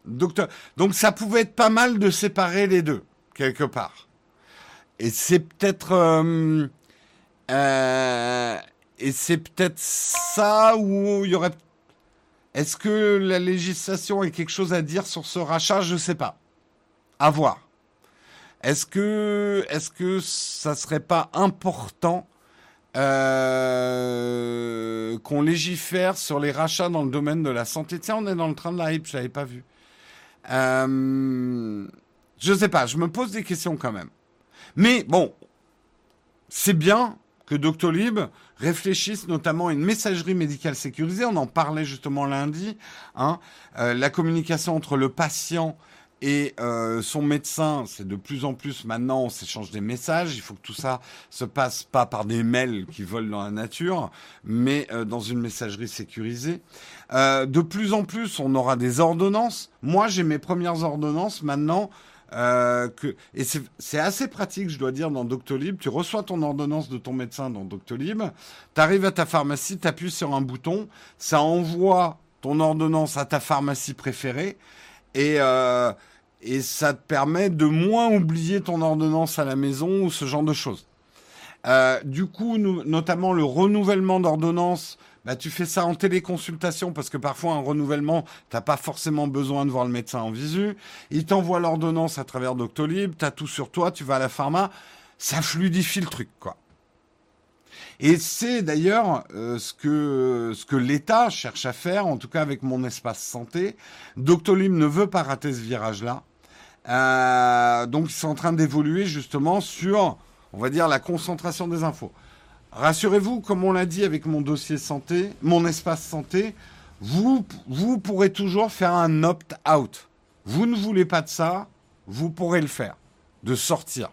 Docteur... Donc ça pouvait être pas mal de séparer les deux, quelque part. Et c'est peut-être... Euh, euh, et c'est peut-être ça où il y aurait est-ce que la législation a quelque chose à dire sur ce rachat? Je ne sais pas. À voir. Est-ce que, est-ce que serait pas important euh, qu'on légifère sur les rachats dans le domaine de la santé? Tiens, on est dans le train de la hype, je l'avais pas vu. Euh, je sais pas, je me pose des questions quand même. Mais bon, c'est bien que Doctolib réfléchissent notamment à une messagerie médicale sécurisée. On en parlait justement lundi. Hein. Euh, la communication entre le patient et euh, son médecin, c'est de plus en plus maintenant, on s'échange des messages. Il faut que tout ça se passe pas par des mails qui volent dans la nature, mais euh, dans une messagerie sécurisée. de plus en plus, on aura des ordonnances. Moi, j'ai mes premières ordonnances maintenant euh, et c'est assez pratique, je dois dire, dans Doctolib. Tu reçois ton ordonnance de ton médecin dans Doctolib, tu arrives à ta pharmacie, tu appuies sur un bouton, ça envoie ton ordonnance à ta pharmacie préférée et, euh, et ça te permet de moins oublier ton ordonnance à la maison ou ce genre de choses. Euh, du coup, notamment le renouvellement d'ordonnance, bah, tu fais ça en téléconsultation parce que parfois un renouvellement, t'as pas forcément besoin de voir le médecin en visu. Il t'envoie l'ordonnance à travers Doctolib, t'as tout sur toi, tu vas à la pharma, ça fluidifie le truc, quoi. Et c'est d'ailleurs euh, ce que, l'État cherche à faire, en tout cas avec mon espace santé. Doctolib ne veut pas rater ce virage-là. Euh, donc ils sont en train d'évoluer justement sur, on va dire, la concentration des infos. Rassurez-vous, comme on l'a dit avec mon dossier santé, mon espace santé, vous, pourrez toujours faire un opt-out. Vous ne voulez pas de ça, vous pourrez le faire, de sortir.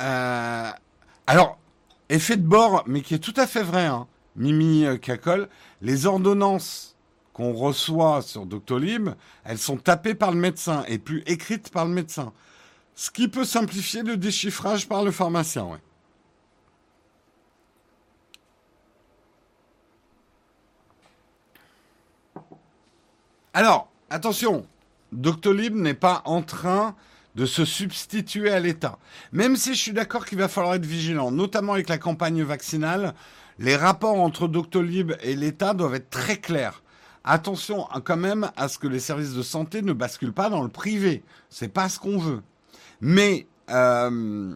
Euh, alors, effet de bord, mais qui est tout à fait vrai, hein. Mimi euh, Cacol, les ordonnances qu'on reçoit sur Doctolib, elles sont tapées par le médecin et plus écrites par le médecin. Ce qui peut simplifier le déchiffrage par le pharmacien. Alors, attention, Doctolib n'est pas en train de se substituer à l'État. Même si je suis d'accord qu'il va falloir être vigilant, notamment avec la campagne vaccinale, les rapports entre Doctolib et l'État doivent être très clairs. Attention quand même à ce que les services de santé ne basculent pas dans le privé. C'est pas ce qu'on veut. Mais euh,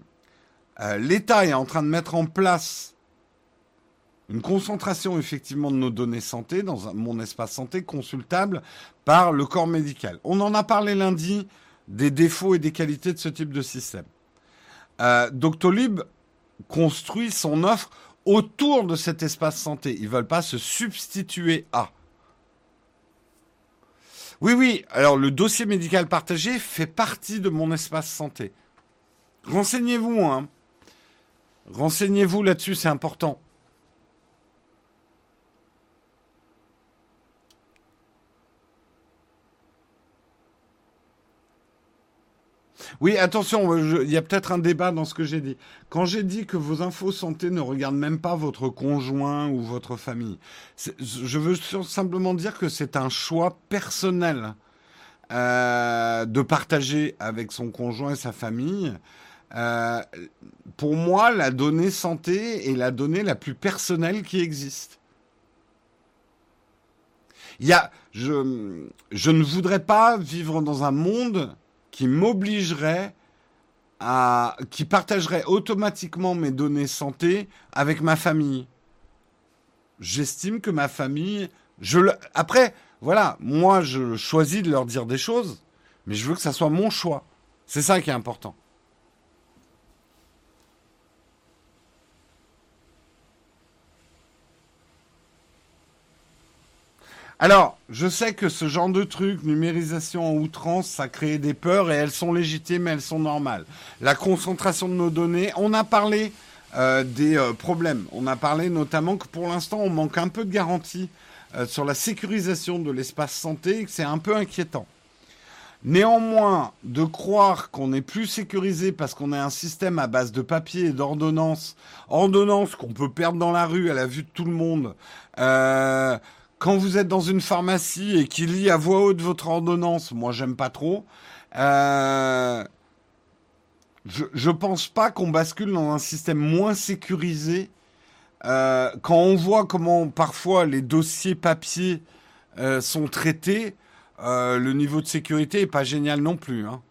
euh, l'État est en train de mettre en place une concentration effectivement de nos données santé dans mon espace santé consultable par le corps médical. On en a parlé lundi des défauts et des qualités de ce type de système. Euh, Doctolib construit son offre autour de cet espace santé. Ils ne veulent pas se substituer à. Oui, oui, alors le dossier médical partagé fait partie de mon espace santé. Renseignez-vous, hein. Renseignez-vous là-dessus, c'est important. Oui, attention, il y a peut-être un débat dans ce que j'ai dit. Quand j'ai dit que vos infos santé ne regardent même pas votre conjoint ou votre famille, je veux simplement dire que c'est un choix personnel euh, de partager avec son conjoint et sa famille. Euh, pour moi, la donnée santé est la donnée la plus personnelle qui existe. Je ne voudrais pas vivre dans un monde qui m'obligerait à, qui partagerait automatiquement mes données santé avec ma famille. J'estime que ma famille, je le, après, voilà, moi je choisis de leur dire des choses, mais je veux que ça soit mon choix. C'est ça qui est important. Alors, je sais que ce genre de truc, numérisation en outrance, ça crée des peurs et elles sont légitimes, elles sont normales. La concentration de nos données, on a parlé euh, des euh, problèmes. On a parlé notamment que pour l'instant, on manque un peu de garantie euh, sur la sécurisation de l'espace santé et que c'est un peu inquiétant. Néanmoins, de croire qu'on est plus sécurisé parce qu'on a un système à base de papier et d'ordonnances, ordonnances qu'on peut perdre dans la rue à la vue de tout le monde, euh, quand vous êtes dans une pharmacie et qu'il lit à voix haute votre ordonnance, moi j'aime pas trop. Euh, je, pense pas qu'on bascule dans un système moins sécurisé. Euh, quand on voit comment parfois les dossiers papier euh, sont traités, le niveau de sécurité est pas génial non plus. Hein.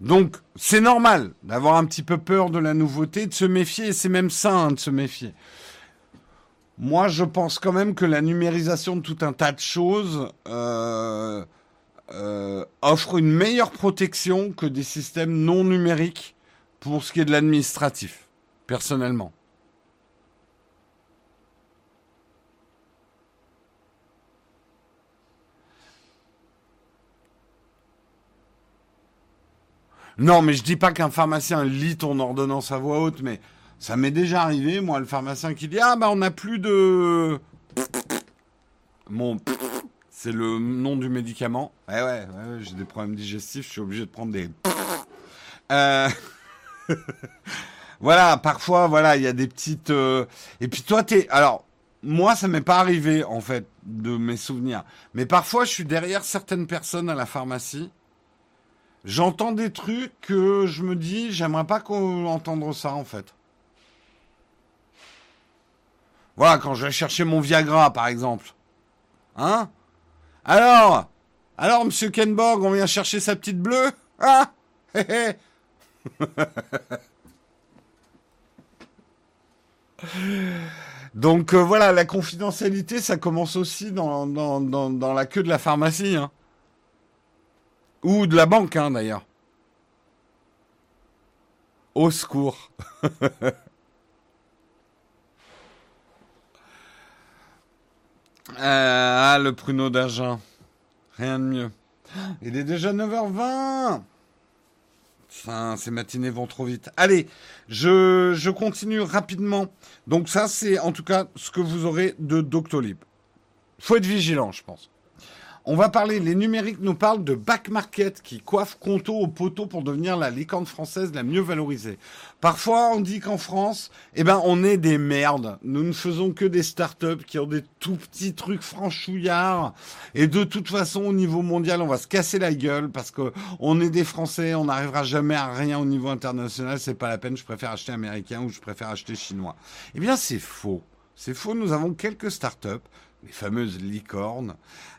Donc, c'est normal d'avoir un petit peu peur de la nouveauté, de se méfier, et c'est même sain de se méfier. Moi, je pense quand même que la numérisation de tout un tas de choses euh, euh, offre une meilleure protection que des systèmes non numériques pour ce qui est de l'administratif, personnellement. Non, mais je dis pas qu'un pharmacien lit ton ordonnance à voix haute, mais ça m'est déjà arrivé, moi, le pharmacien qui dit Ah, bah, on n'a plus de. Mon. C'est le nom du médicament. Eh ouais, ouais, j'ai des problèmes digestifs, je suis obligé de prendre des. Euh... voilà, parfois, voilà, il y a des petites. Euh, et puis toi, t'es. Alors, moi, ça m'est pas arrivé, en fait, de mes souvenirs. Mais parfois, je suis derrière certaines personnes à la pharmacie. J'entends des trucs que je me dis, j'aimerais pas qu'on entendre ça, en fait. Voilà, quand je vais chercher mon Viagra, par exemple. Hein? Alors Alors, monsieur Kenborg, on vient chercher sa petite bleue? Hein Donc euh, voilà, la confidentialité, ça commence aussi dans, dans, la queue de la pharmacie. Hein. Ou de la banque, hein, d'ailleurs. Au secours. Euh, ah, le pruneau d'argent. Rien de mieux. Il est déjà 9h20 Enfin, ces matinées vont trop vite. Allez, je, je continue rapidement. Donc ça, c'est en tout cas ce que vous aurez de Doctolib. Faut être vigilant, je pense. On va parler, les numériques nous parlent de back market qui coiffe Conto au poteau pour devenir la licorne française la mieux valorisée. Parfois, on dit qu'en France, eh ben, on est des merdes. Nous ne faisons que des startups qui ont des tout petits trucs franchouillards. Et de toute façon, au niveau mondial, on va se casser la gueule parce que on est des Français, on n'arrivera jamais à rien au niveau international. C'est pas la peine. Je préfère acheter américain ou je préfère acheter chinois. Eh bien, c'est faux. C'est faux. Nous avons quelques startups les fameuses licornes,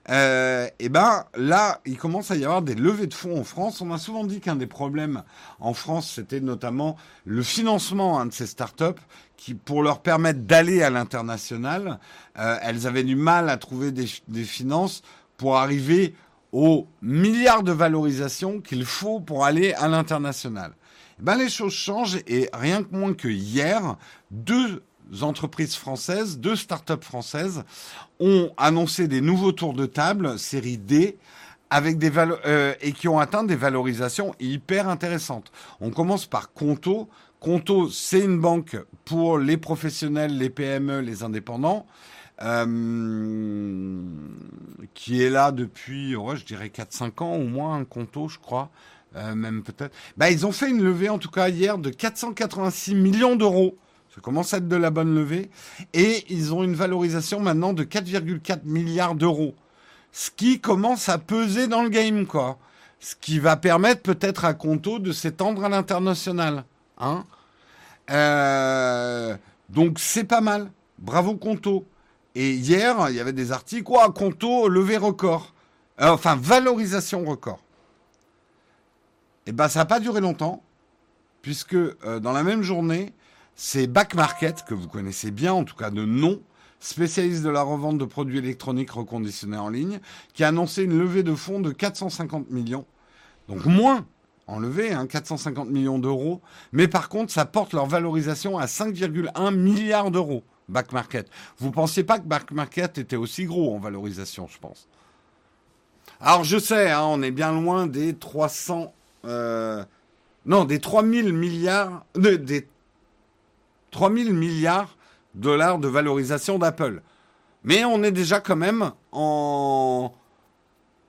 euh, et ben là, il commence à y avoir des levées de fonds en France. On a souvent dit qu'un des problèmes en France, c'était notamment le financement hein, de ces startups qui, pour leur permettre d'aller à l'international, euh, elles avaient du mal à trouver des, des finances pour arriver aux milliards de valorisation qu'il faut pour aller à l'international. Ben, les choses changent et rien que moins que hier, deux entreprises françaises, deux startups françaises ont annoncé des nouveaux tours de table, série D, avec des euh, et qui ont atteint des valorisations hyper intéressantes. On commence par Conto. Conto, c'est une banque pour les professionnels, les PME, les indépendants, euh, qui est là depuis, je dirais 4-5 ans au moins, un Conto, je crois, euh, même peut-être. Bah, ils ont fait une levée, en tout cas hier, de 486 millions d'euros ça commence à être de la bonne levée. Et ils ont une valorisation maintenant de 4,4 milliards d'euros. Ce qui commence à peser dans le game, quoi. Ce qui va permettre peut-être à Conto de s'étendre à l'international. Hein euh, donc c'est pas mal. Bravo Conto. Et hier, il y avait des articles, quoi, Conto, levée record. Euh, enfin, valorisation record. Et eh ben, ça n'a pas duré longtemps, puisque euh, dans la même journée, c'est Back Market, que vous connaissez bien, en tout cas de nom, spécialiste de la revente de produits électroniques reconditionnés en ligne, qui a annoncé une levée de fonds de 450 millions. Donc moins en levée, hein, 450 millions d'euros. Mais par contre, ça porte leur valorisation à 5,1 milliards d'euros. Back Market. Vous pensiez pas que Back Market était aussi gros en valorisation, je pense. Alors je sais, hein, on est bien loin des 300... Euh, non, des 3000 milliards... des 3000 milliards de dollars de valorisation d'Apple. Mais on est déjà quand même en,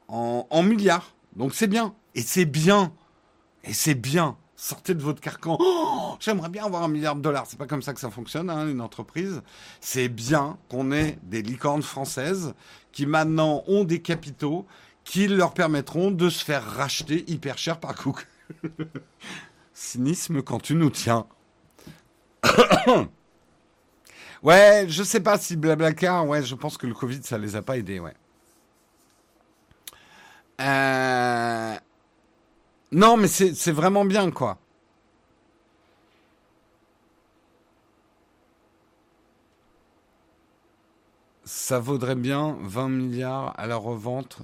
en, milliards. Donc c'est bien. Et c'est bien. Et c'est bien. Sortez de votre carcan. Oh, j'aimerais bien avoir un milliard de dollars. C'est pas comme ça que ça fonctionne, hein, une entreprise. C'est bien qu'on ait des licornes françaises qui maintenant ont des capitaux qui leur permettront de se faire racheter hyper cher par Cook. Cynisme quand tu nous tiens. ouais, je sais pas si Blablacar, ouais, je pense que le Covid, ça les a pas aidés, ouais. Euh, non, mais c'est vraiment bien, quoi. Ça vaudrait bien 20 milliards à la revente.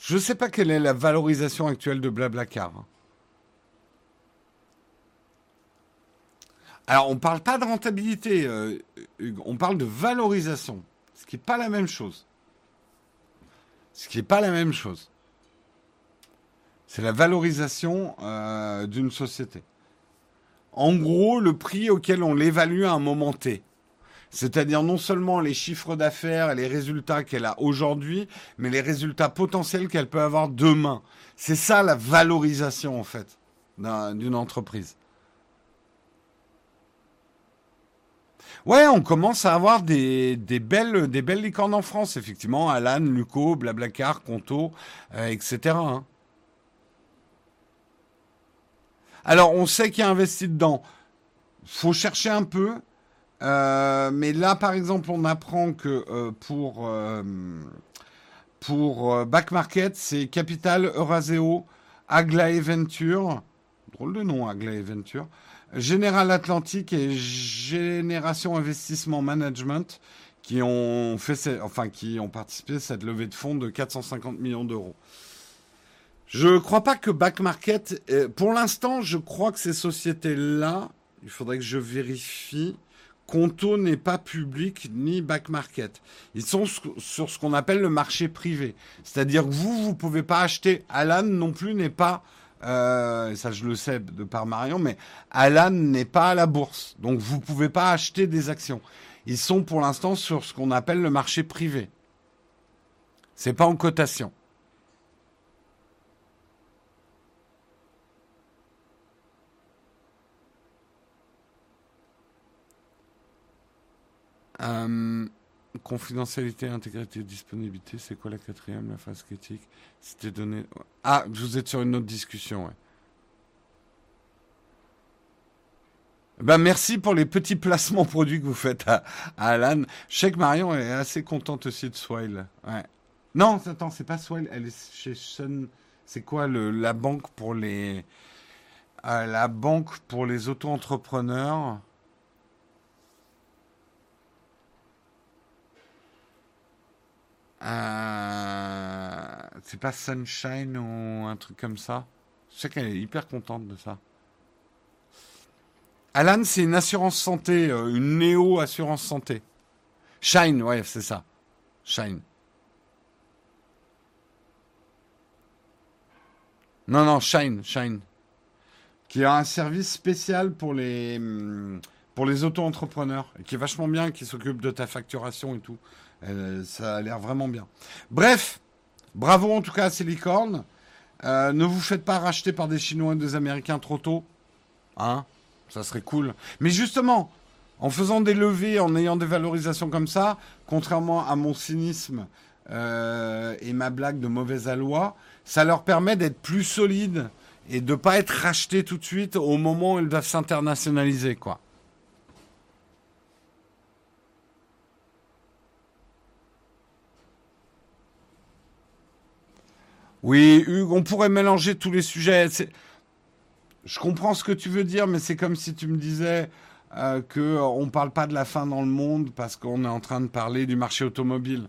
Je sais pas quelle est la valorisation actuelle de Blablacar. Alors, on ne parle pas de rentabilité, euh, on parle de valorisation, ce qui n'est pas la même chose. Ce qui n'est pas la même chose. C'est la valorisation euh, d'une société. En gros, le prix auquel on l'évalue à un moment T. C'est-à-dire non seulement les chiffres d'affaires et les résultats qu'elle a aujourd'hui, mais les résultats potentiels qu'elle peut avoir demain. C'est ça la valorisation, en fait, d'une entreprise. Ouais, on commence à avoir des, belles, licornes en France, effectivement. Alan, Luco, Blablacar, Conto, euh, etc. Hein. Alors, on sait qu'il y a investi dedans. Faut chercher un peu. Euh, mais là, par exemple, on apprend que euh, pour, pour Back Market, c'est Capital, Euraseo, Aglaé Venture. Drôle de nom, Aglaé Venture. Général Atlantique et Génération Investissement Management qui ont fait, enfin qui ont participé à cette levée de fonds de 450 millions d'euros. Je ne crois pas que Back Market, euh, pour l'instant, je crois que ces sociétés-là, il faudrait que je vérifie. Conto n'est pas public ni back market. Ils sont sur ce qu'on appelle le marché privé. C'est-à-dire que vous, vous pouvez pas acheter. Alan non plus n'est pas euh, ça je le sais de par Marion, mais Alan n'est pas à la bourse, donc vous ne pouvez pas acheter des actions. Ils sont pour l'instant sur ce qu'on appelle le marché privé. C'est pas en cotation. Euh, Confidentialité, intégrité, disponibilité, c'est quoi la quatrième, la phase critique? C'était donné. Ah, vous êtes sur une autre discussion, ouais. Ben merci pour les petits placements produits que vous faites à, Alan. Je sais que Marion est assez contente aussi de Swile. Ouais. Non, attends, c'est pas Swile, elle est chez Sun. C'est quoi le, la banque pour les. Euh, la banque pour les auto-entrepreneurs? Euh, c'est pas Sunshine ou un truc comme ça. Je sais qu'elle est hyper contente de ça. Alan, c'est une assurance santé, euh, une néo-assurance santé. Shine, ouais, c'est ça. Shine. Non, non, Shine, Shine. Qui a un service spécial pour les, hum, pour les auto-entrepreneurs. Qui est vachement bien, qui s'occupe de ta facturation et tout. Euh, ça a l'air vraiment bien. Bref, bravo en tout cas à ces licornes. Euh, ne vous faites pas racheter par des Chinois et des Américains trop tôt. Hein Ça serait cool. Mais justement, en faisant des levées, en ayant des valorisations comme ça, contrairement à mon cynisme euh, et ma blague de mauvaise aloi, ça leur permet d'être plus solides et de ne pas être rachetés tout de suite au moment où ils doivent s'internationaliser, quoi. Oui, Hugues, on pourrait mélanger tous les sujets. Je comprends ce que tu veux dire, mais c'est comme si tu me disais euh, qu'on euh, ne parle pas de la fin dans le monde parce qu'on est en train de parler du marché automobile.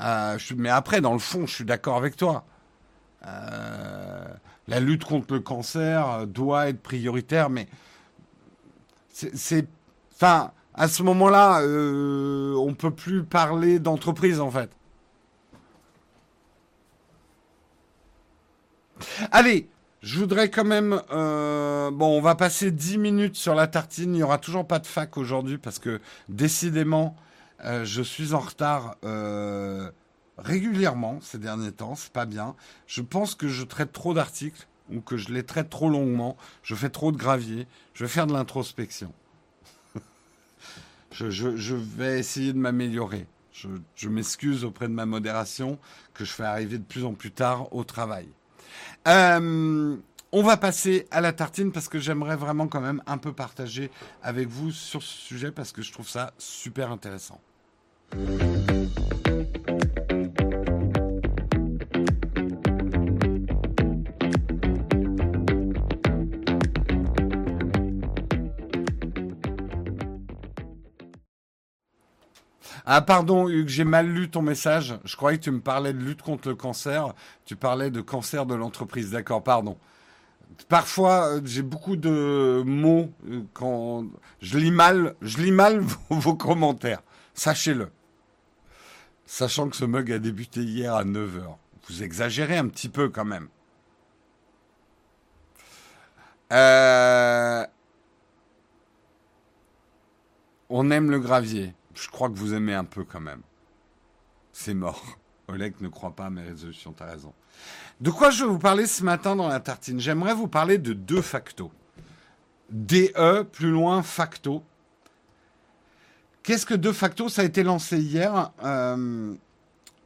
Euh, mais après, dans le fond, je suis d'accord avec toi. la lutte contre le cancer doit être prioritaire, mais c'est, enfin, à ce moment-là, on peut plus parler d'entreprise en fait. Allez, je voudrais quand même... Euh, bon, on va passer 10 minutes sur la tartine. Il n'y aura toujours pas de fac aujourd'hui parce que décidément, euh, je suis en retard euh, régulièrement ces derniers temps. C'est pas bien. Je pense que je traite trop d'articles ou que je les traite trop longuement. Je fais trop de gravier. Je vais faire de l'introspection. je, vais essayer de m'améliorer. je m'excuse auprès de ma modération que je fais arriver de plus en plus tard au travail. Euh, on va passer à la tartine parce que j'aimerais vraiment quand même un peu partager avec vous sur ce sujet parce que je trouve ça super intéressant. Ah pardon Hugues, j'ai mal lu ton message. Je croyais que tu me parlais de lutte contre le cancer. Tu parlais de cancer de l'entreprise. D'accord, pardon. Parfois, euh, j'ai beaucoup de mots euh, quand je lis mal, je lis mal vos, commentaires. Sachez-le. Sachant que ce mug a débuté hier à 9h. Vous exagérez un petit peu quand même. Euh, on aime le gravier je crois que vous aimez un peu quand même. C'est mort. Oleg ne croit pas à mes résolutions, t'as raison. De quoi je vais vous parler ce matin dans la tartine? J'aimerais vous parler de deux factos. DE, plus loin, facto. Qu'est-ce que de facto ça a été lancé hier euh,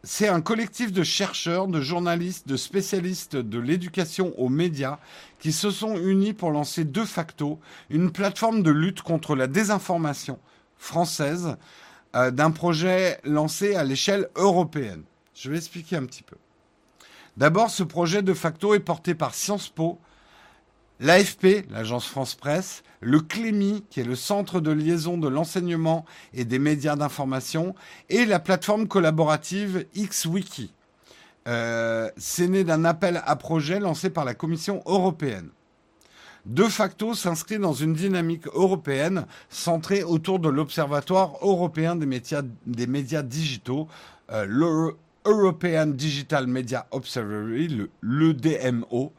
C'est un collectif de chercheurs, de journalistes, de spécialistes de l'éducation aux médias qui se sont unis pour lancer de facto une plateforme de lutte contre la désinformation française euh, d'un projet lancé à l'échelle européenne. Je vais expliquer un petit peu. D'abord, ce projet de facto est porté par Sciences Po, l'AFP, l'agence France Presse, le CLEMI, qui est le centre de liaison de l'enseignement et des médias d'information, et la plateforme collaborative XWiki. Euh, c'est né d'un appel à projet lancé par la Commission européenne. De facto s'inscrit dans une dynamique européenne centrée autour de l'Observatoire européen des médias, digitaux, euh, European Digital Media Observatory, le, l'EDMO,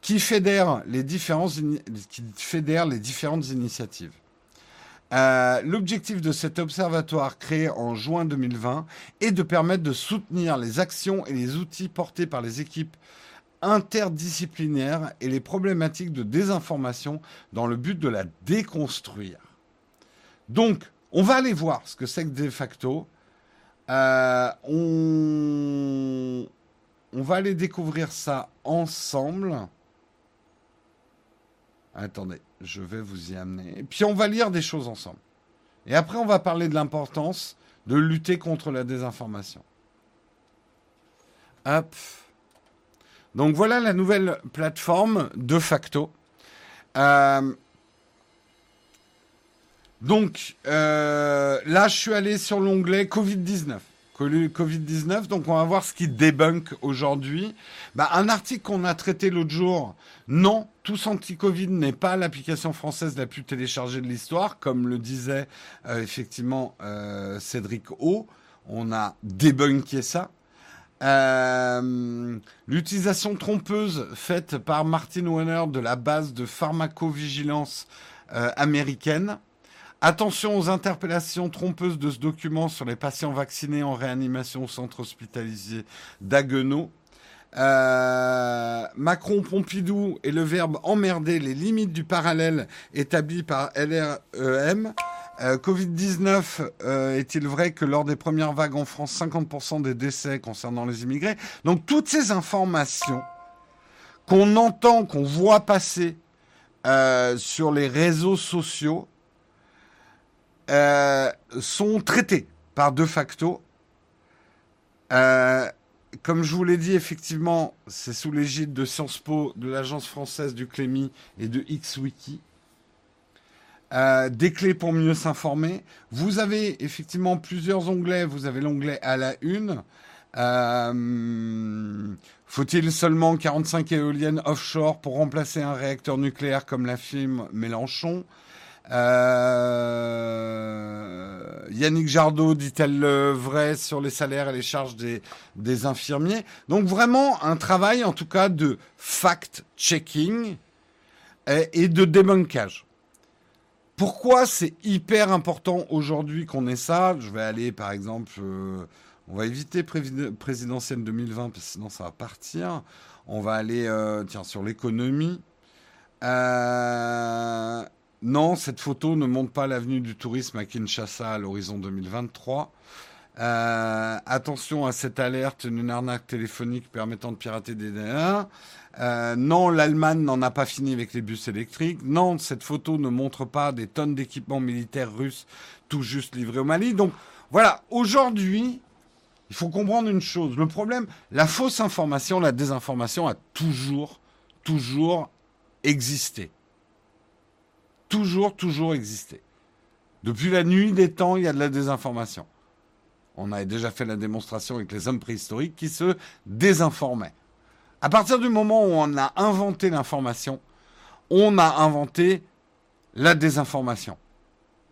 qui fédère les, qui fédère les différentes initiatives. Euh, l'objectif de cet observatoire créé en juin 2020 est de permettre de soutenir les actions et les outils portés par les équipes interdisciplinaires et les problématiques de désinformation dans le but de la déconstruire. Donc, on va aller voir ce que c'est que de facto. Euh, on... va aller découvrir ça ensemble. Attendez, je vais vous y amener. Puis on va lire des choses ensemble. Et après, on va parler de l'importance de lutter contre la désinformation. Hop. Donc voilà la nouvelle plateforme de facto. Euh, donc euh, là, je suis allé sur l'onglet Covid-19. Covid-19, donc on va voir ce qui débunk aujourd'hui. Bah, un article qu'on a traité l'autre jour, non, Tous Anti-Covid n'est pas l'application française la plus téléchargée de l'histoire, comme le disait euh, effectivement Cédric O. On a débunké ça. Euh, l'utilisation trompeuse faite par Martin Warner de la base de pharmacovigilance euh, américaine. Attention aux interpellations trompeuses de ce document sur les patients vaccinés en réanimation au centre hospitalisé d'Aguenau. Euh, Macron-Pompidou et le verbe emmerder les limites du parallèle établi par LREM. Euh, Covid-19, euh, est-il vrai que lors des premières vagues en France, 50% des décès concernant les immigrés? Donc toutes ces informations qu'on entend, qu'on voit passer euh, sur les réseaux sociaux sont traitées par de facto. comme je vous l'ai dit, effectivement, c'est sous l'égide de Sciences Po, de l'Agence française du Clémy et de XWiki. Euh, des clés pour mieux s'informer. Vous avez effectivement plusieurs onglets. Vous avez l'onglet à la une. Euh, faut-il seulement 45 éoliennes offshore pour remplacer un réacteur nucléaire comme l'affirme Mélenchon? Euh, Yannick Jardot dit-elle le vrai sur les salaires et les charges des, infirmiers? Donc vraiment un travail en tout cas de fact-checking et, et de débunkage. Pourquoi c'est hyper important aujourd'hui qu'on ait ça? Je vais aller par exemple, euh, on va éviter présidentielle 2020 parce que sinon ça va partir. On va aller euh, tiens, sur l'économie. Euh, non, cette photo ne montre pas l'avenue du tourisme à Kinshasa à l'horizon 2023. attention à cette alerte, une arnaque téléphonique permettant de pirater des. Euh, non, l'Allemagne n'en a pas fini avec les bus électriques. Non, cette photo ne montre pas des tonnes d'équipements militaires russes tout juste livrés au Mali. Donc voilà, aujourd'hui, il faut comprendre une chose. Le problème, la fausse information, la désinformation a toujours, toujours existé. Toujours, toujours existé. Depuis la nuit des temps, il y a de la désinformation. On avait déjà fait la démonstration avec les hommes préhistoriques qui se désinformaient. À partir du moment où on a inventé l'information, on a inventé la désinformation.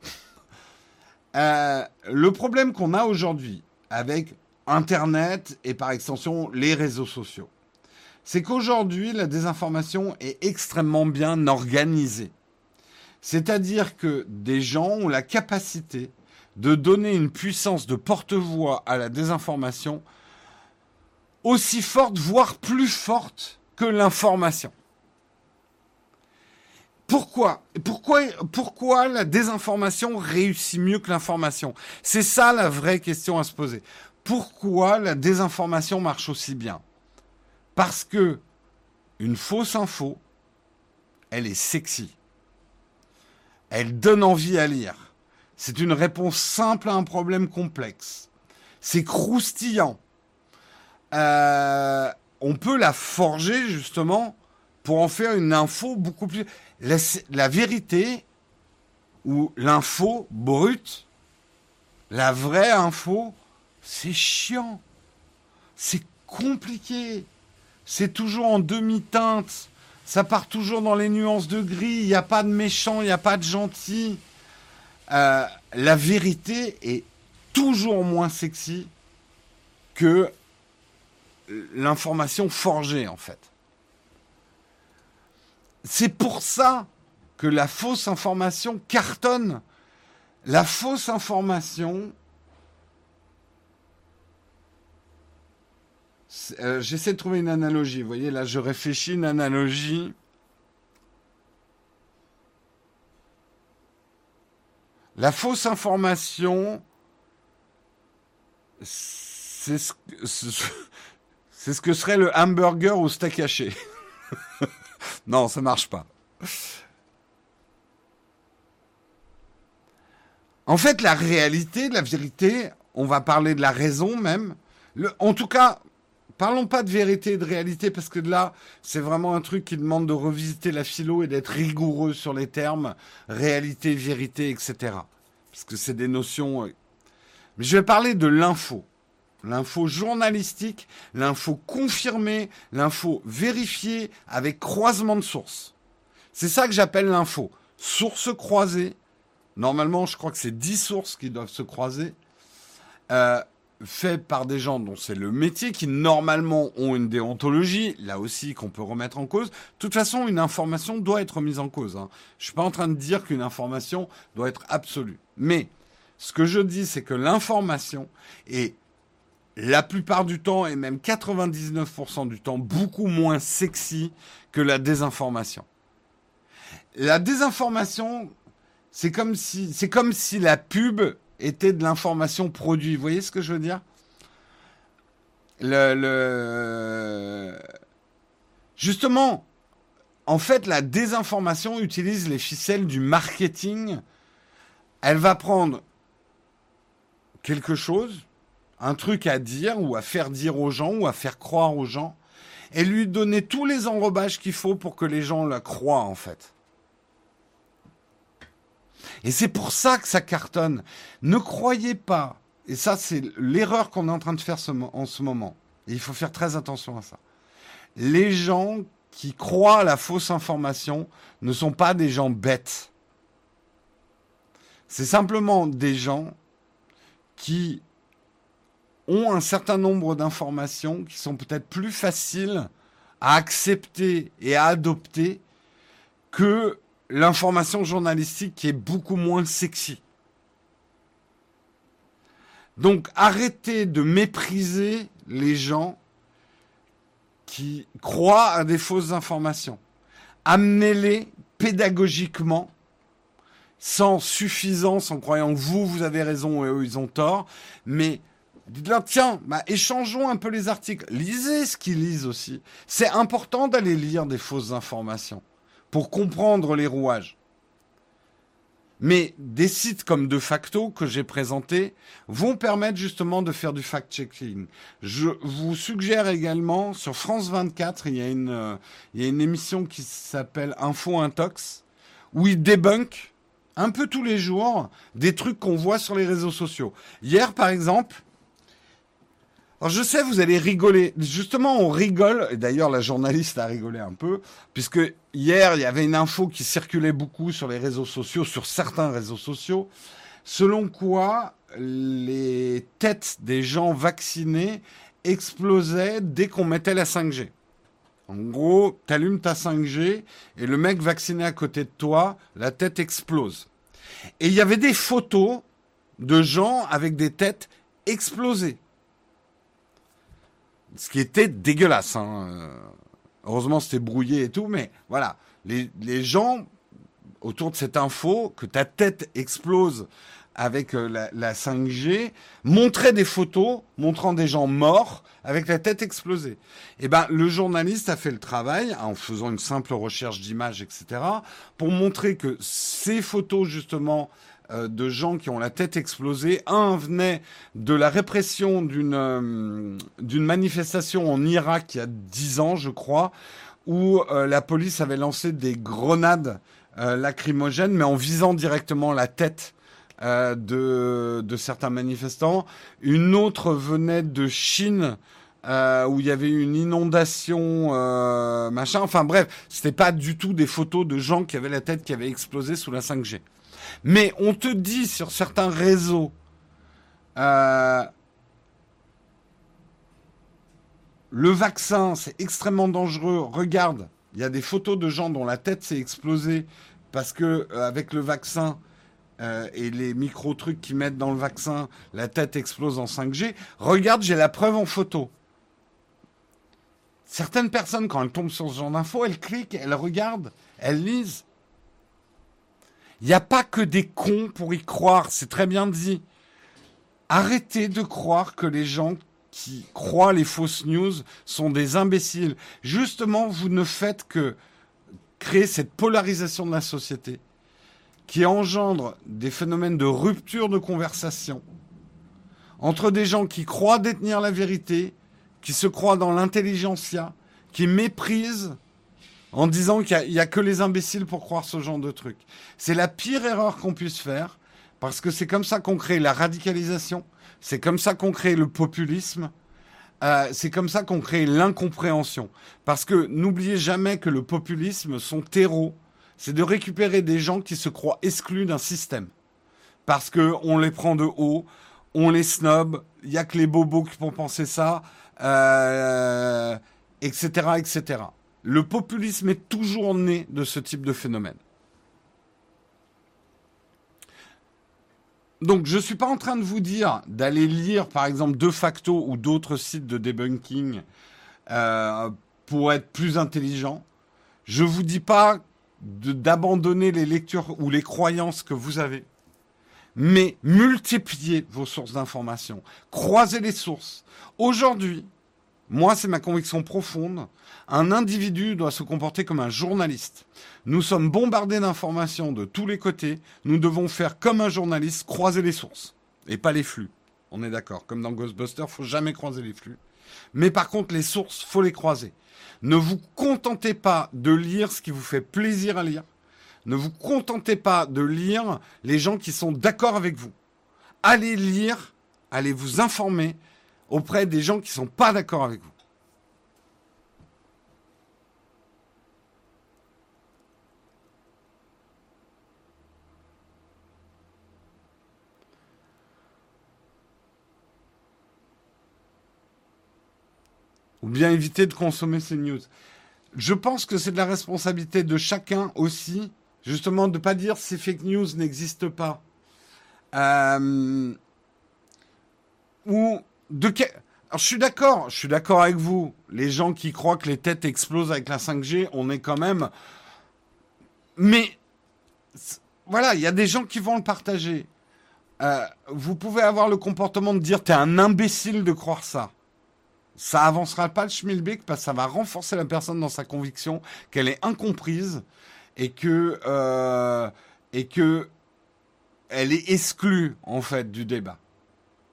Euh, le problème qu'on a aujourd'hui avec Internet et par extension les réseaux sociaux, c'est qu'aujourd'hui la désinformation est extrêmement bien organisée. C'est-à-dire que des gens ont la capacité de donner une puissance de porte-voix à la désinformation aussi forte, voire plus forte que l'information. pourquoi pourquoi, la désinformation réussit mieux que l'information? C'est ça la vraie question à se poser. Pourquoi la désinformation marche aussi bien? Parce que une fausse info, elle est sexy. Elle donne envie à lire. C'est une réponse simple à un problème complexe. C'est croustillant. Euh, on peut la forger justement pour en faire une info beaucoup plus... La, vérité ou l'info brute, la vraie info, c'est chiant. C'est compliqué. C'est toujours en demi-teinte. Ça part toujours dans les nuances de gris. Il n'y a pas de méchant, il n'y a pas de gentil. Euh, la vérité est toujours moins sexy que l'information forgée, en fait. C'est pour ça que la fausse information cartonne. La fausse information, euh, j'essaie de trouver une analogie. Vous voyez, là, je réfléchis une analogie. La fausse information, c'est ce, ce, que serait le hamburger au steak haché. non, ça marche pas. En fait, la réalité, la vérité, on va parler de la raison même. en tout cas, parlons pas de vérité et de réalité parce que là, c'est vraiment un truc qui demande de revisiter la philo et d'être rigoureux sur les termes réalité, vérité, etc. Parce que c'est des notions. Euh, Mais je vais parler de l'info l'info journalistique, l'info confirmée, l'info vérifiée avec croisement de sources. C'est ça que j'appelle l'info. Sources croisées. Normalement, je crois que c'est 10 sources qui doivent se croiser. Euh, fait par des gens dont c'est le métier, qui normalement ont une déontologie, là aussi qu'on peut remettre en cause. De toute façon, une information doit être mise en cause. Hein. Je suis pas en train de dire qu'une information doit être absolue. Mais ce que je dis, c'est que l'information est la plupart du temps, et même 99% du temps, beaucoup moins sexy que la désinformation. La désinformation, c'est comme si, c'est comme si la pub était de l'information produit. Vous voyez ce que je veux dire? Le. Justement, en fait, la désinformation utilise les ficelles du marketing. Elle va prendre quelque chose, un truc à dire ou à faire dire aux gens ou à faire croire aux gens et lui donner tous les enrobages qu'il faut pour que les gens la croient en fait. Et c'est pour ça que ça cartonne. Ne croyez pas, et ça c'est l'erreur qu'on est en train de faire en ce moment, et il faut faire très attention à ça. Les gens qui croient à la fausse information ne sont pas des gens bêtes. C'est simplement des gens qui ont un certain nombre d'informations qui sont peut-être plus faciles à accepter et à adopter que l'information journalistique qui est beaucoup moins sexy. Donc arrêtez de mépriser les gens qui croient à des fausses informations. Amenez-les pédagogiquement, sans suffisance, en croyant que vous, vous avez raison et eux, ils ont tort, mais Dites-leur, tiens, bah, échangeons un peu les articles. Lisez ce qu'ils lisent aussi. C'est important d'aller lire des fausses informations pour comprendre les rouages. Mais des sites comme De facto que j'ai présentés vont permettre justement de faire du fact-checking. Je vous suggère également sur France 24, il y a une, euh, il y a une émission qui s'appelle Info Intox où ils débunkent un peu tous les jours des trucs qu'on voit sur les réseaux sociaux. Hier, par exemple, alors je sais, vous allez rigoler. Justement, on rigole. Et d'ailleurs, la journaliste a rigolé un peu, puisque hier, il y avait une info qui circulait beaucoup sur les réseaux sociaux, sur certains réseaux sociaux, selon quoi les têtes des gens vaccinés explosaient dès qu'on mettait la 5G. En gros, t'allumes ta 5G et le mec vacciné à côté de toi, la tête explose. Et il y avait des photos de gens avec des têtes explosées ce qui était dégueulasse. Hein. Heureusement, c'était brouillé et tout, mais voilà. Les, gens autour de cette info, que ta tête explose avec euh, la, la 5G, montrait des photos montrant des gens morts avec la tête explosée. Eh ben, le journaliste a fait le travail en faisant une simple recherche d'images, etc., pour montrer que ces photos justement euh, de gens qui ont la tête explosée, un venait de la répression d'une euh, d'une manifestation en Irak il y a dix ans, je crois, où la police avait lancé des grenades lacrymogènes, mais en visant directement la tête euh, de, de, certains manifestants. Une autre venait de Chine. Euh, où il y avait une inondation, euh, machin. Enfin bref, c'était pas du tout des photos de gens qui avaient la tête qui avait explosé sous la 5G. Mais on te dit sur certains réseaux, euh, le vaccin c'est extrêmement dangereux. Regarde, il y a des photos de gens dont la tête s'est explosée parce que euh, avec le vaccin, euh, et les micro-trucs qu'ils mettent dans le vaccin, la tête explose en 5G. Regarde, j'ai la preuve en photo. Certaines personnes, quand elles tombent sur ce genre d'infos, elles cliquent, elles regardent, elles lisent. Il n'y a pas que des cons pour y croire, c'est très bien dit. Arrêtez de croire que les gens qui croient les fausses news sont des imbéciles. Justement, vous ne faites que créer cette polarisation de la société qui engendre des phénomènes de rupture de conversation entre des gens qui croient détenir la vérité, qui se croient dans l'intelligentsia, qui méprisent en disant qu'il n'y a, que les imbéciles pour croire ce genre de truc. C'est la pire erreur qu'on puisse faire, parce que c'est comme ça qu'on crée la radicalisation, c'est comme ça qu'on crée le populisme, euh, c'est comme ça qu'on crée l'incompréhension. Parce que n'oubliez jamais que le populisme, son terreau, c'est de récupérer des gens qui se croient exclus d'un système. Parce que on les prend de haut, on les snob, il n'y a que les bobos qui vont penser ça, euh, etc., etc. Le populisme est toujours né de ce type de phénomène. Donc, je ne suis pas en train de vous dire d'aller lire, par exemple, De facto ou d'autres sites de debunking euh, pour être plus intelligent. Je vous dis pas d'abandonner les lectures ou les croyances que vous avez, mais multipliez vos sources d'informations, croisez les sources. Aujourd'hui, moi, c'est ma conviction profonde, un individu doit se comporter comme un journaliste. Nous sommes bombardés d'informations de tous les côtés, nous devons faire comme un journaliste, croiser les sources, et pas les flux. On est d'accord, comme dans Ghostbusters, faut jamais croiser les flux. Mais par contre, les sources, faut les croiser. Ne vous contentez pas de lire ce qui vous fait plaisir à lire. Ne vous contentez pas de lire les gens qui sont d'accord avec vous. Allez lire, allez vous informer auprès des gens qui ne sont pas d'accord avec vous. Bien éviter de consommer ces news. Je pense que c'est de la responsabilité de chacun aussi, justement, de ne pas dire ces fake news n'existent pas. Euh, ou de Alors, je suis d'accord, je suis d'accord avec vous. Les gens qui croient que les têtes explosent avec la 5G, on est quand même. Mais voilà, il y a des gens qui vont le partager. Euh, vous pouvez avoir le comportement de dire t'es un imbécile de croire ça ça avancera pas le schmilblick parce que ça va renforcer la personne dans sa conviction qu'elle est incomprise et que euh, et que elle est exclue en fait du débat.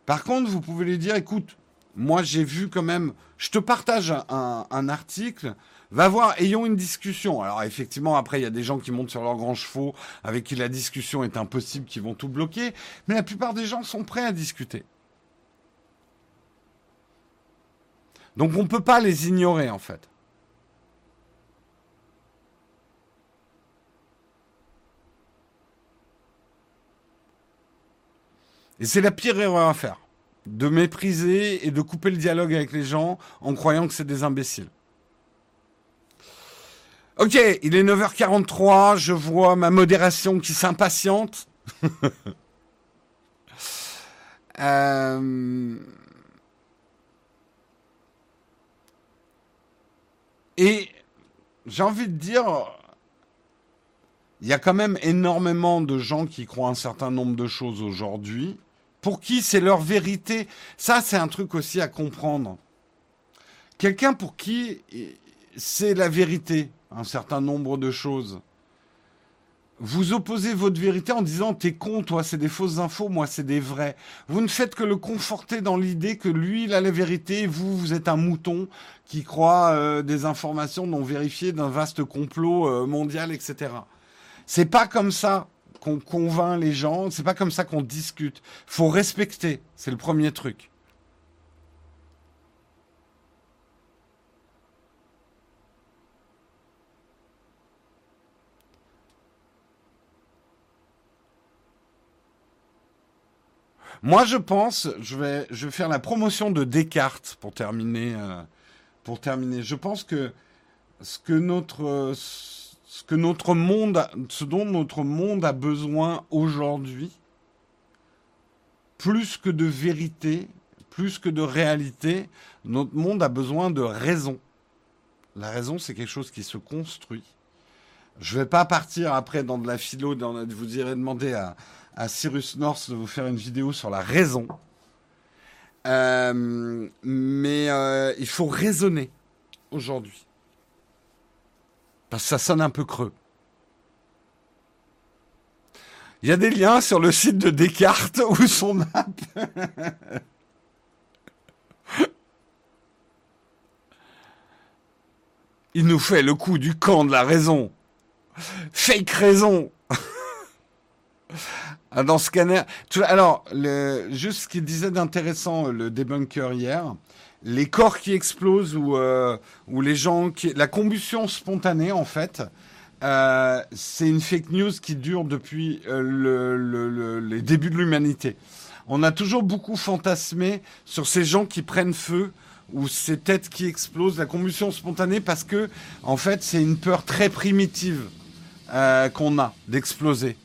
Par contre, vous pouvez lui dire, écoute, moi j'ai vu quand même, je te partage un, article, va voir, ayons une discussion. Alors effectivement, après il y a des gens qui montent sur leurs grands chevaux avec qui la discussion est impossible, qui vont tout bloquer, mais la plupart des gens sont prêts à discuter. Donc on ne peut pas les ignorer en fait. Et c'est la pire erreur à faire, de mépriser et de couper le dialogue avec les gens en croyant que c'est des imbéciles. Ok, il est 9h43, je vois ma modération qui s'impatiente. euh... Et j'ai envie de dire, il y a quand même énormément de gens qui croient un certain nombre de choses aujourd'hui, pour qui c'est leur vérité. Ça, c'est un truc aussi à comprendre. Quelqu'un pour qui c'est la vérité, un certain nombre de choses. Vous opposez votre vérité en disant t'es con, toi, c'est des fausses infos, moi, c'est des vrais. Vous ne faites que le conforter dans l'idée que lui, il a la vérité, vous, vous êtes un mouton qui croit euh, des informations non vérifiées d'un vaste complot euh, mondial, etc. C'est pas comme ça qu'on convainc les gens, c'est pas comme ça qu'on discute. Faut respecter, c'est le premier truc. Moi, je pense, je vais, je vais faire la promotion de Descartes pour terminer. Euh, pour terminer, je pense que ce que notre, ce que notre monde, ce dont notre monde a besoin aujourd'hui, plus que de vérité, plus que de réalité, notre monde a besoin de raison. La raison, c'est quelque chose qui se construit. Je ne vais pas partir après dans de la philo, vous irez demander à, à Cyrus North de vous faire une vidéo sur la raison. Euh, mais euh, il faut raisonner aujourd'hui. Parce que ça sonne un peu creux. Il y a des liens sur le site de Descartes où son map. Il nous fait le coup du camp de la raison. Fake raison. Ah, dans Scanner. Alors, le, juste ce qu'il disait d'intéressant, le debunker hier, les corps qui explosent ou, euh, ou les gens qui. La combustion spontanée, en fait, euh, c'est une fake news qui dure depuis euh, le, le, les débuts de l'humanité. On a toujours beaucoup fantasmé sur ces gens qui prennent feu ou ces têtes qui explosent, la combustion spontanée, parce que, en fait, c'est une peur très primitive qu'on a d'exploser.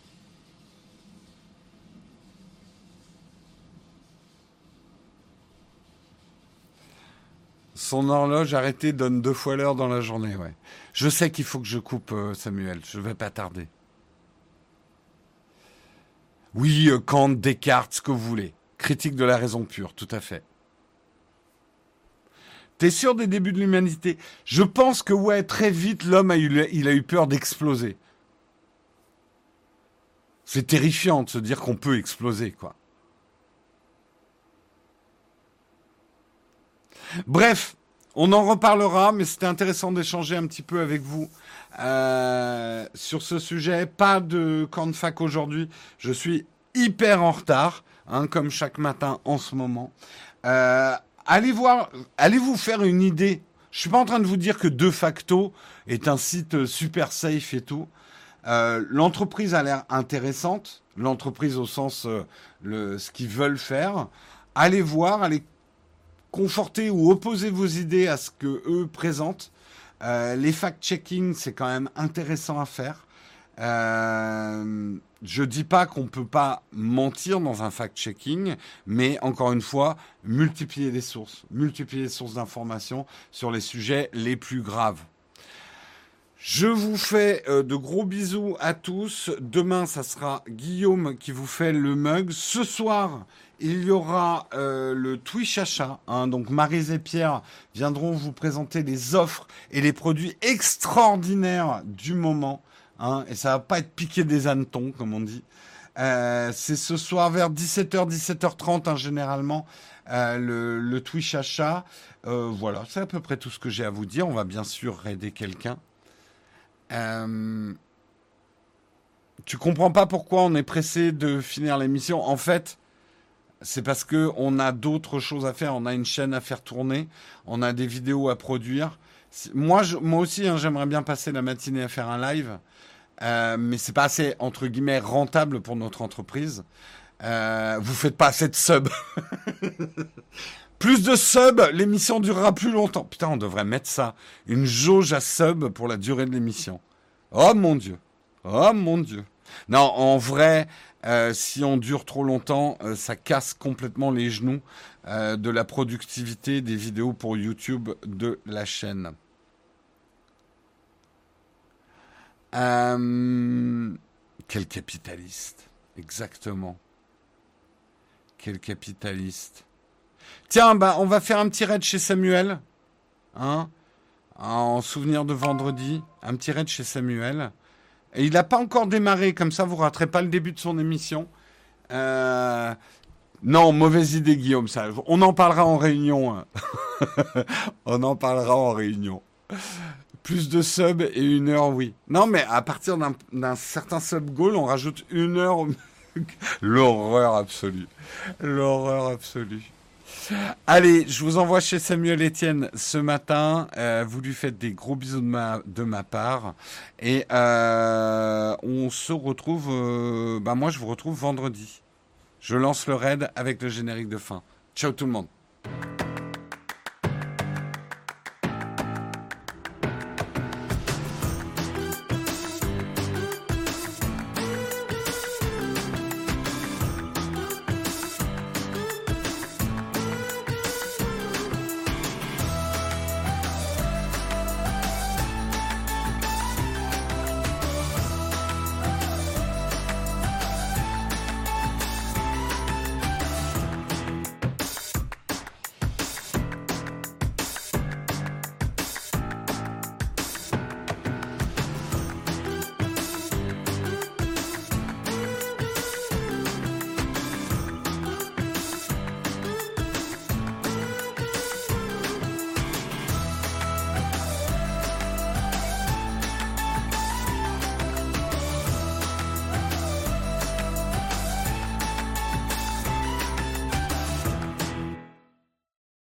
Son horloge arrêtée donne deux fois l'heure dans la journée, ouais. Je sais qu'il faut que je coupe, euh, Samuel. Je ne vais pas tarder. Oui, euh, Kant, Descartes, ce que vous voulez. Critique de la raison pure, tout à fait. T'es sûr des débuts de l'humanité? Je pense que, ouais, très vite, l'homme a eu, il a eu peur d'exploser. C'est terrifiant de se dire qu'on peut exploser, quoi. Bref, on en reparlera, mais c'était intéressant d'échanger un petit peu avec vous euh, sur ce sujet. Pas de camp fac aujourd'hui. Je suis hyper en retard, hein, comme chaque matin en ce moment. Euh, allez voir, allez vous faire une idée. Je suis pas en train de vous dire que De facto est un site super safe et tout. Euh, l'entreprise a l'air intéressante. L'entreprise au sens le, ce qu'ils veulent faire. Allez voir, allez conforter ou opposer vos idées à ce que eux présentent. Euh, les fact-checking, c'est quand même intéressant à faire. Euh, je dis pas qu'on peut pas mentir dans un fact-checking, mais encore une fois, multiplier les sources, multiplier les sources d'informations sur les sujets les plus graves. Je vous fais euh, de gros bisous à tous. Demain, ça sera Guillaume qui vous fait le mug. Ce soir, il y aura euh, le Twitch achat. Hein, donc Marise et Pierre viendront vous présenter les offres et les produits extraordinaires du moment. Hein, et ça va pas être piqué des hannetons, comme on dit. Euh, c'est ce soir vers 17h, 17h30 hein, généralement euh, le, le, Twitch achat. voilà, c'est à peu près tout ce que j'ai à vous dire. On va bien sûr aider quelqu'un. tu comprends pas pourquoi on est pressé de finir l'émission. En fait, c'est parce que on a d'autres choses à faire. On a une chaîne à faire tourner, on a des vidéos à produire. Moi, moi aussi, hein, j'aimerais bien passer la matinée à faire un live, euh, mais c'est pas assez entre guillemets rentable pour notre entreprise. Euh, vous faites pas assez de subs. plus de subs, l'émission durera plus longtemps. Putain, on devrait mettre ça, une jauge à subs pour la durée de l'émission. Oh mon dieu, oh mon dieu. Non, en vrai, euh, si on dure trop longtemps, euh, ça casse complètement les genoux euh, de la productivité des vidéos pour YouTube de la chaîne. Quel capitaliste. Exactement. Quel capitaliste. Tiens, bah, on va faire un petit raid chez Samuel. Hein En souvenir de vendredi. Un petit raid chez Samuel. Il n'a pas encore démarré, comme ça vous raterez pas le début de son émission. Euh, non, mauvaise idée, Guillaume. Ça. On en parlera en réunion. Hein. on en parlera en réunion. Plus de sub et une heure, oui. Non, mais à partir d'un certain sub goal, on rajoute une heure. L'horreur absolue. L'horreur absolue. Allez, je vous envoie chez Samuel Etienne ce matin. Euh, vous lui faites des gros bisous de ma, part. Et euh, on se retrouve. Euh, bah moi, je vous retrouve vendredi. Je lance le raid avec le générique de fin. Ciao tout le monde.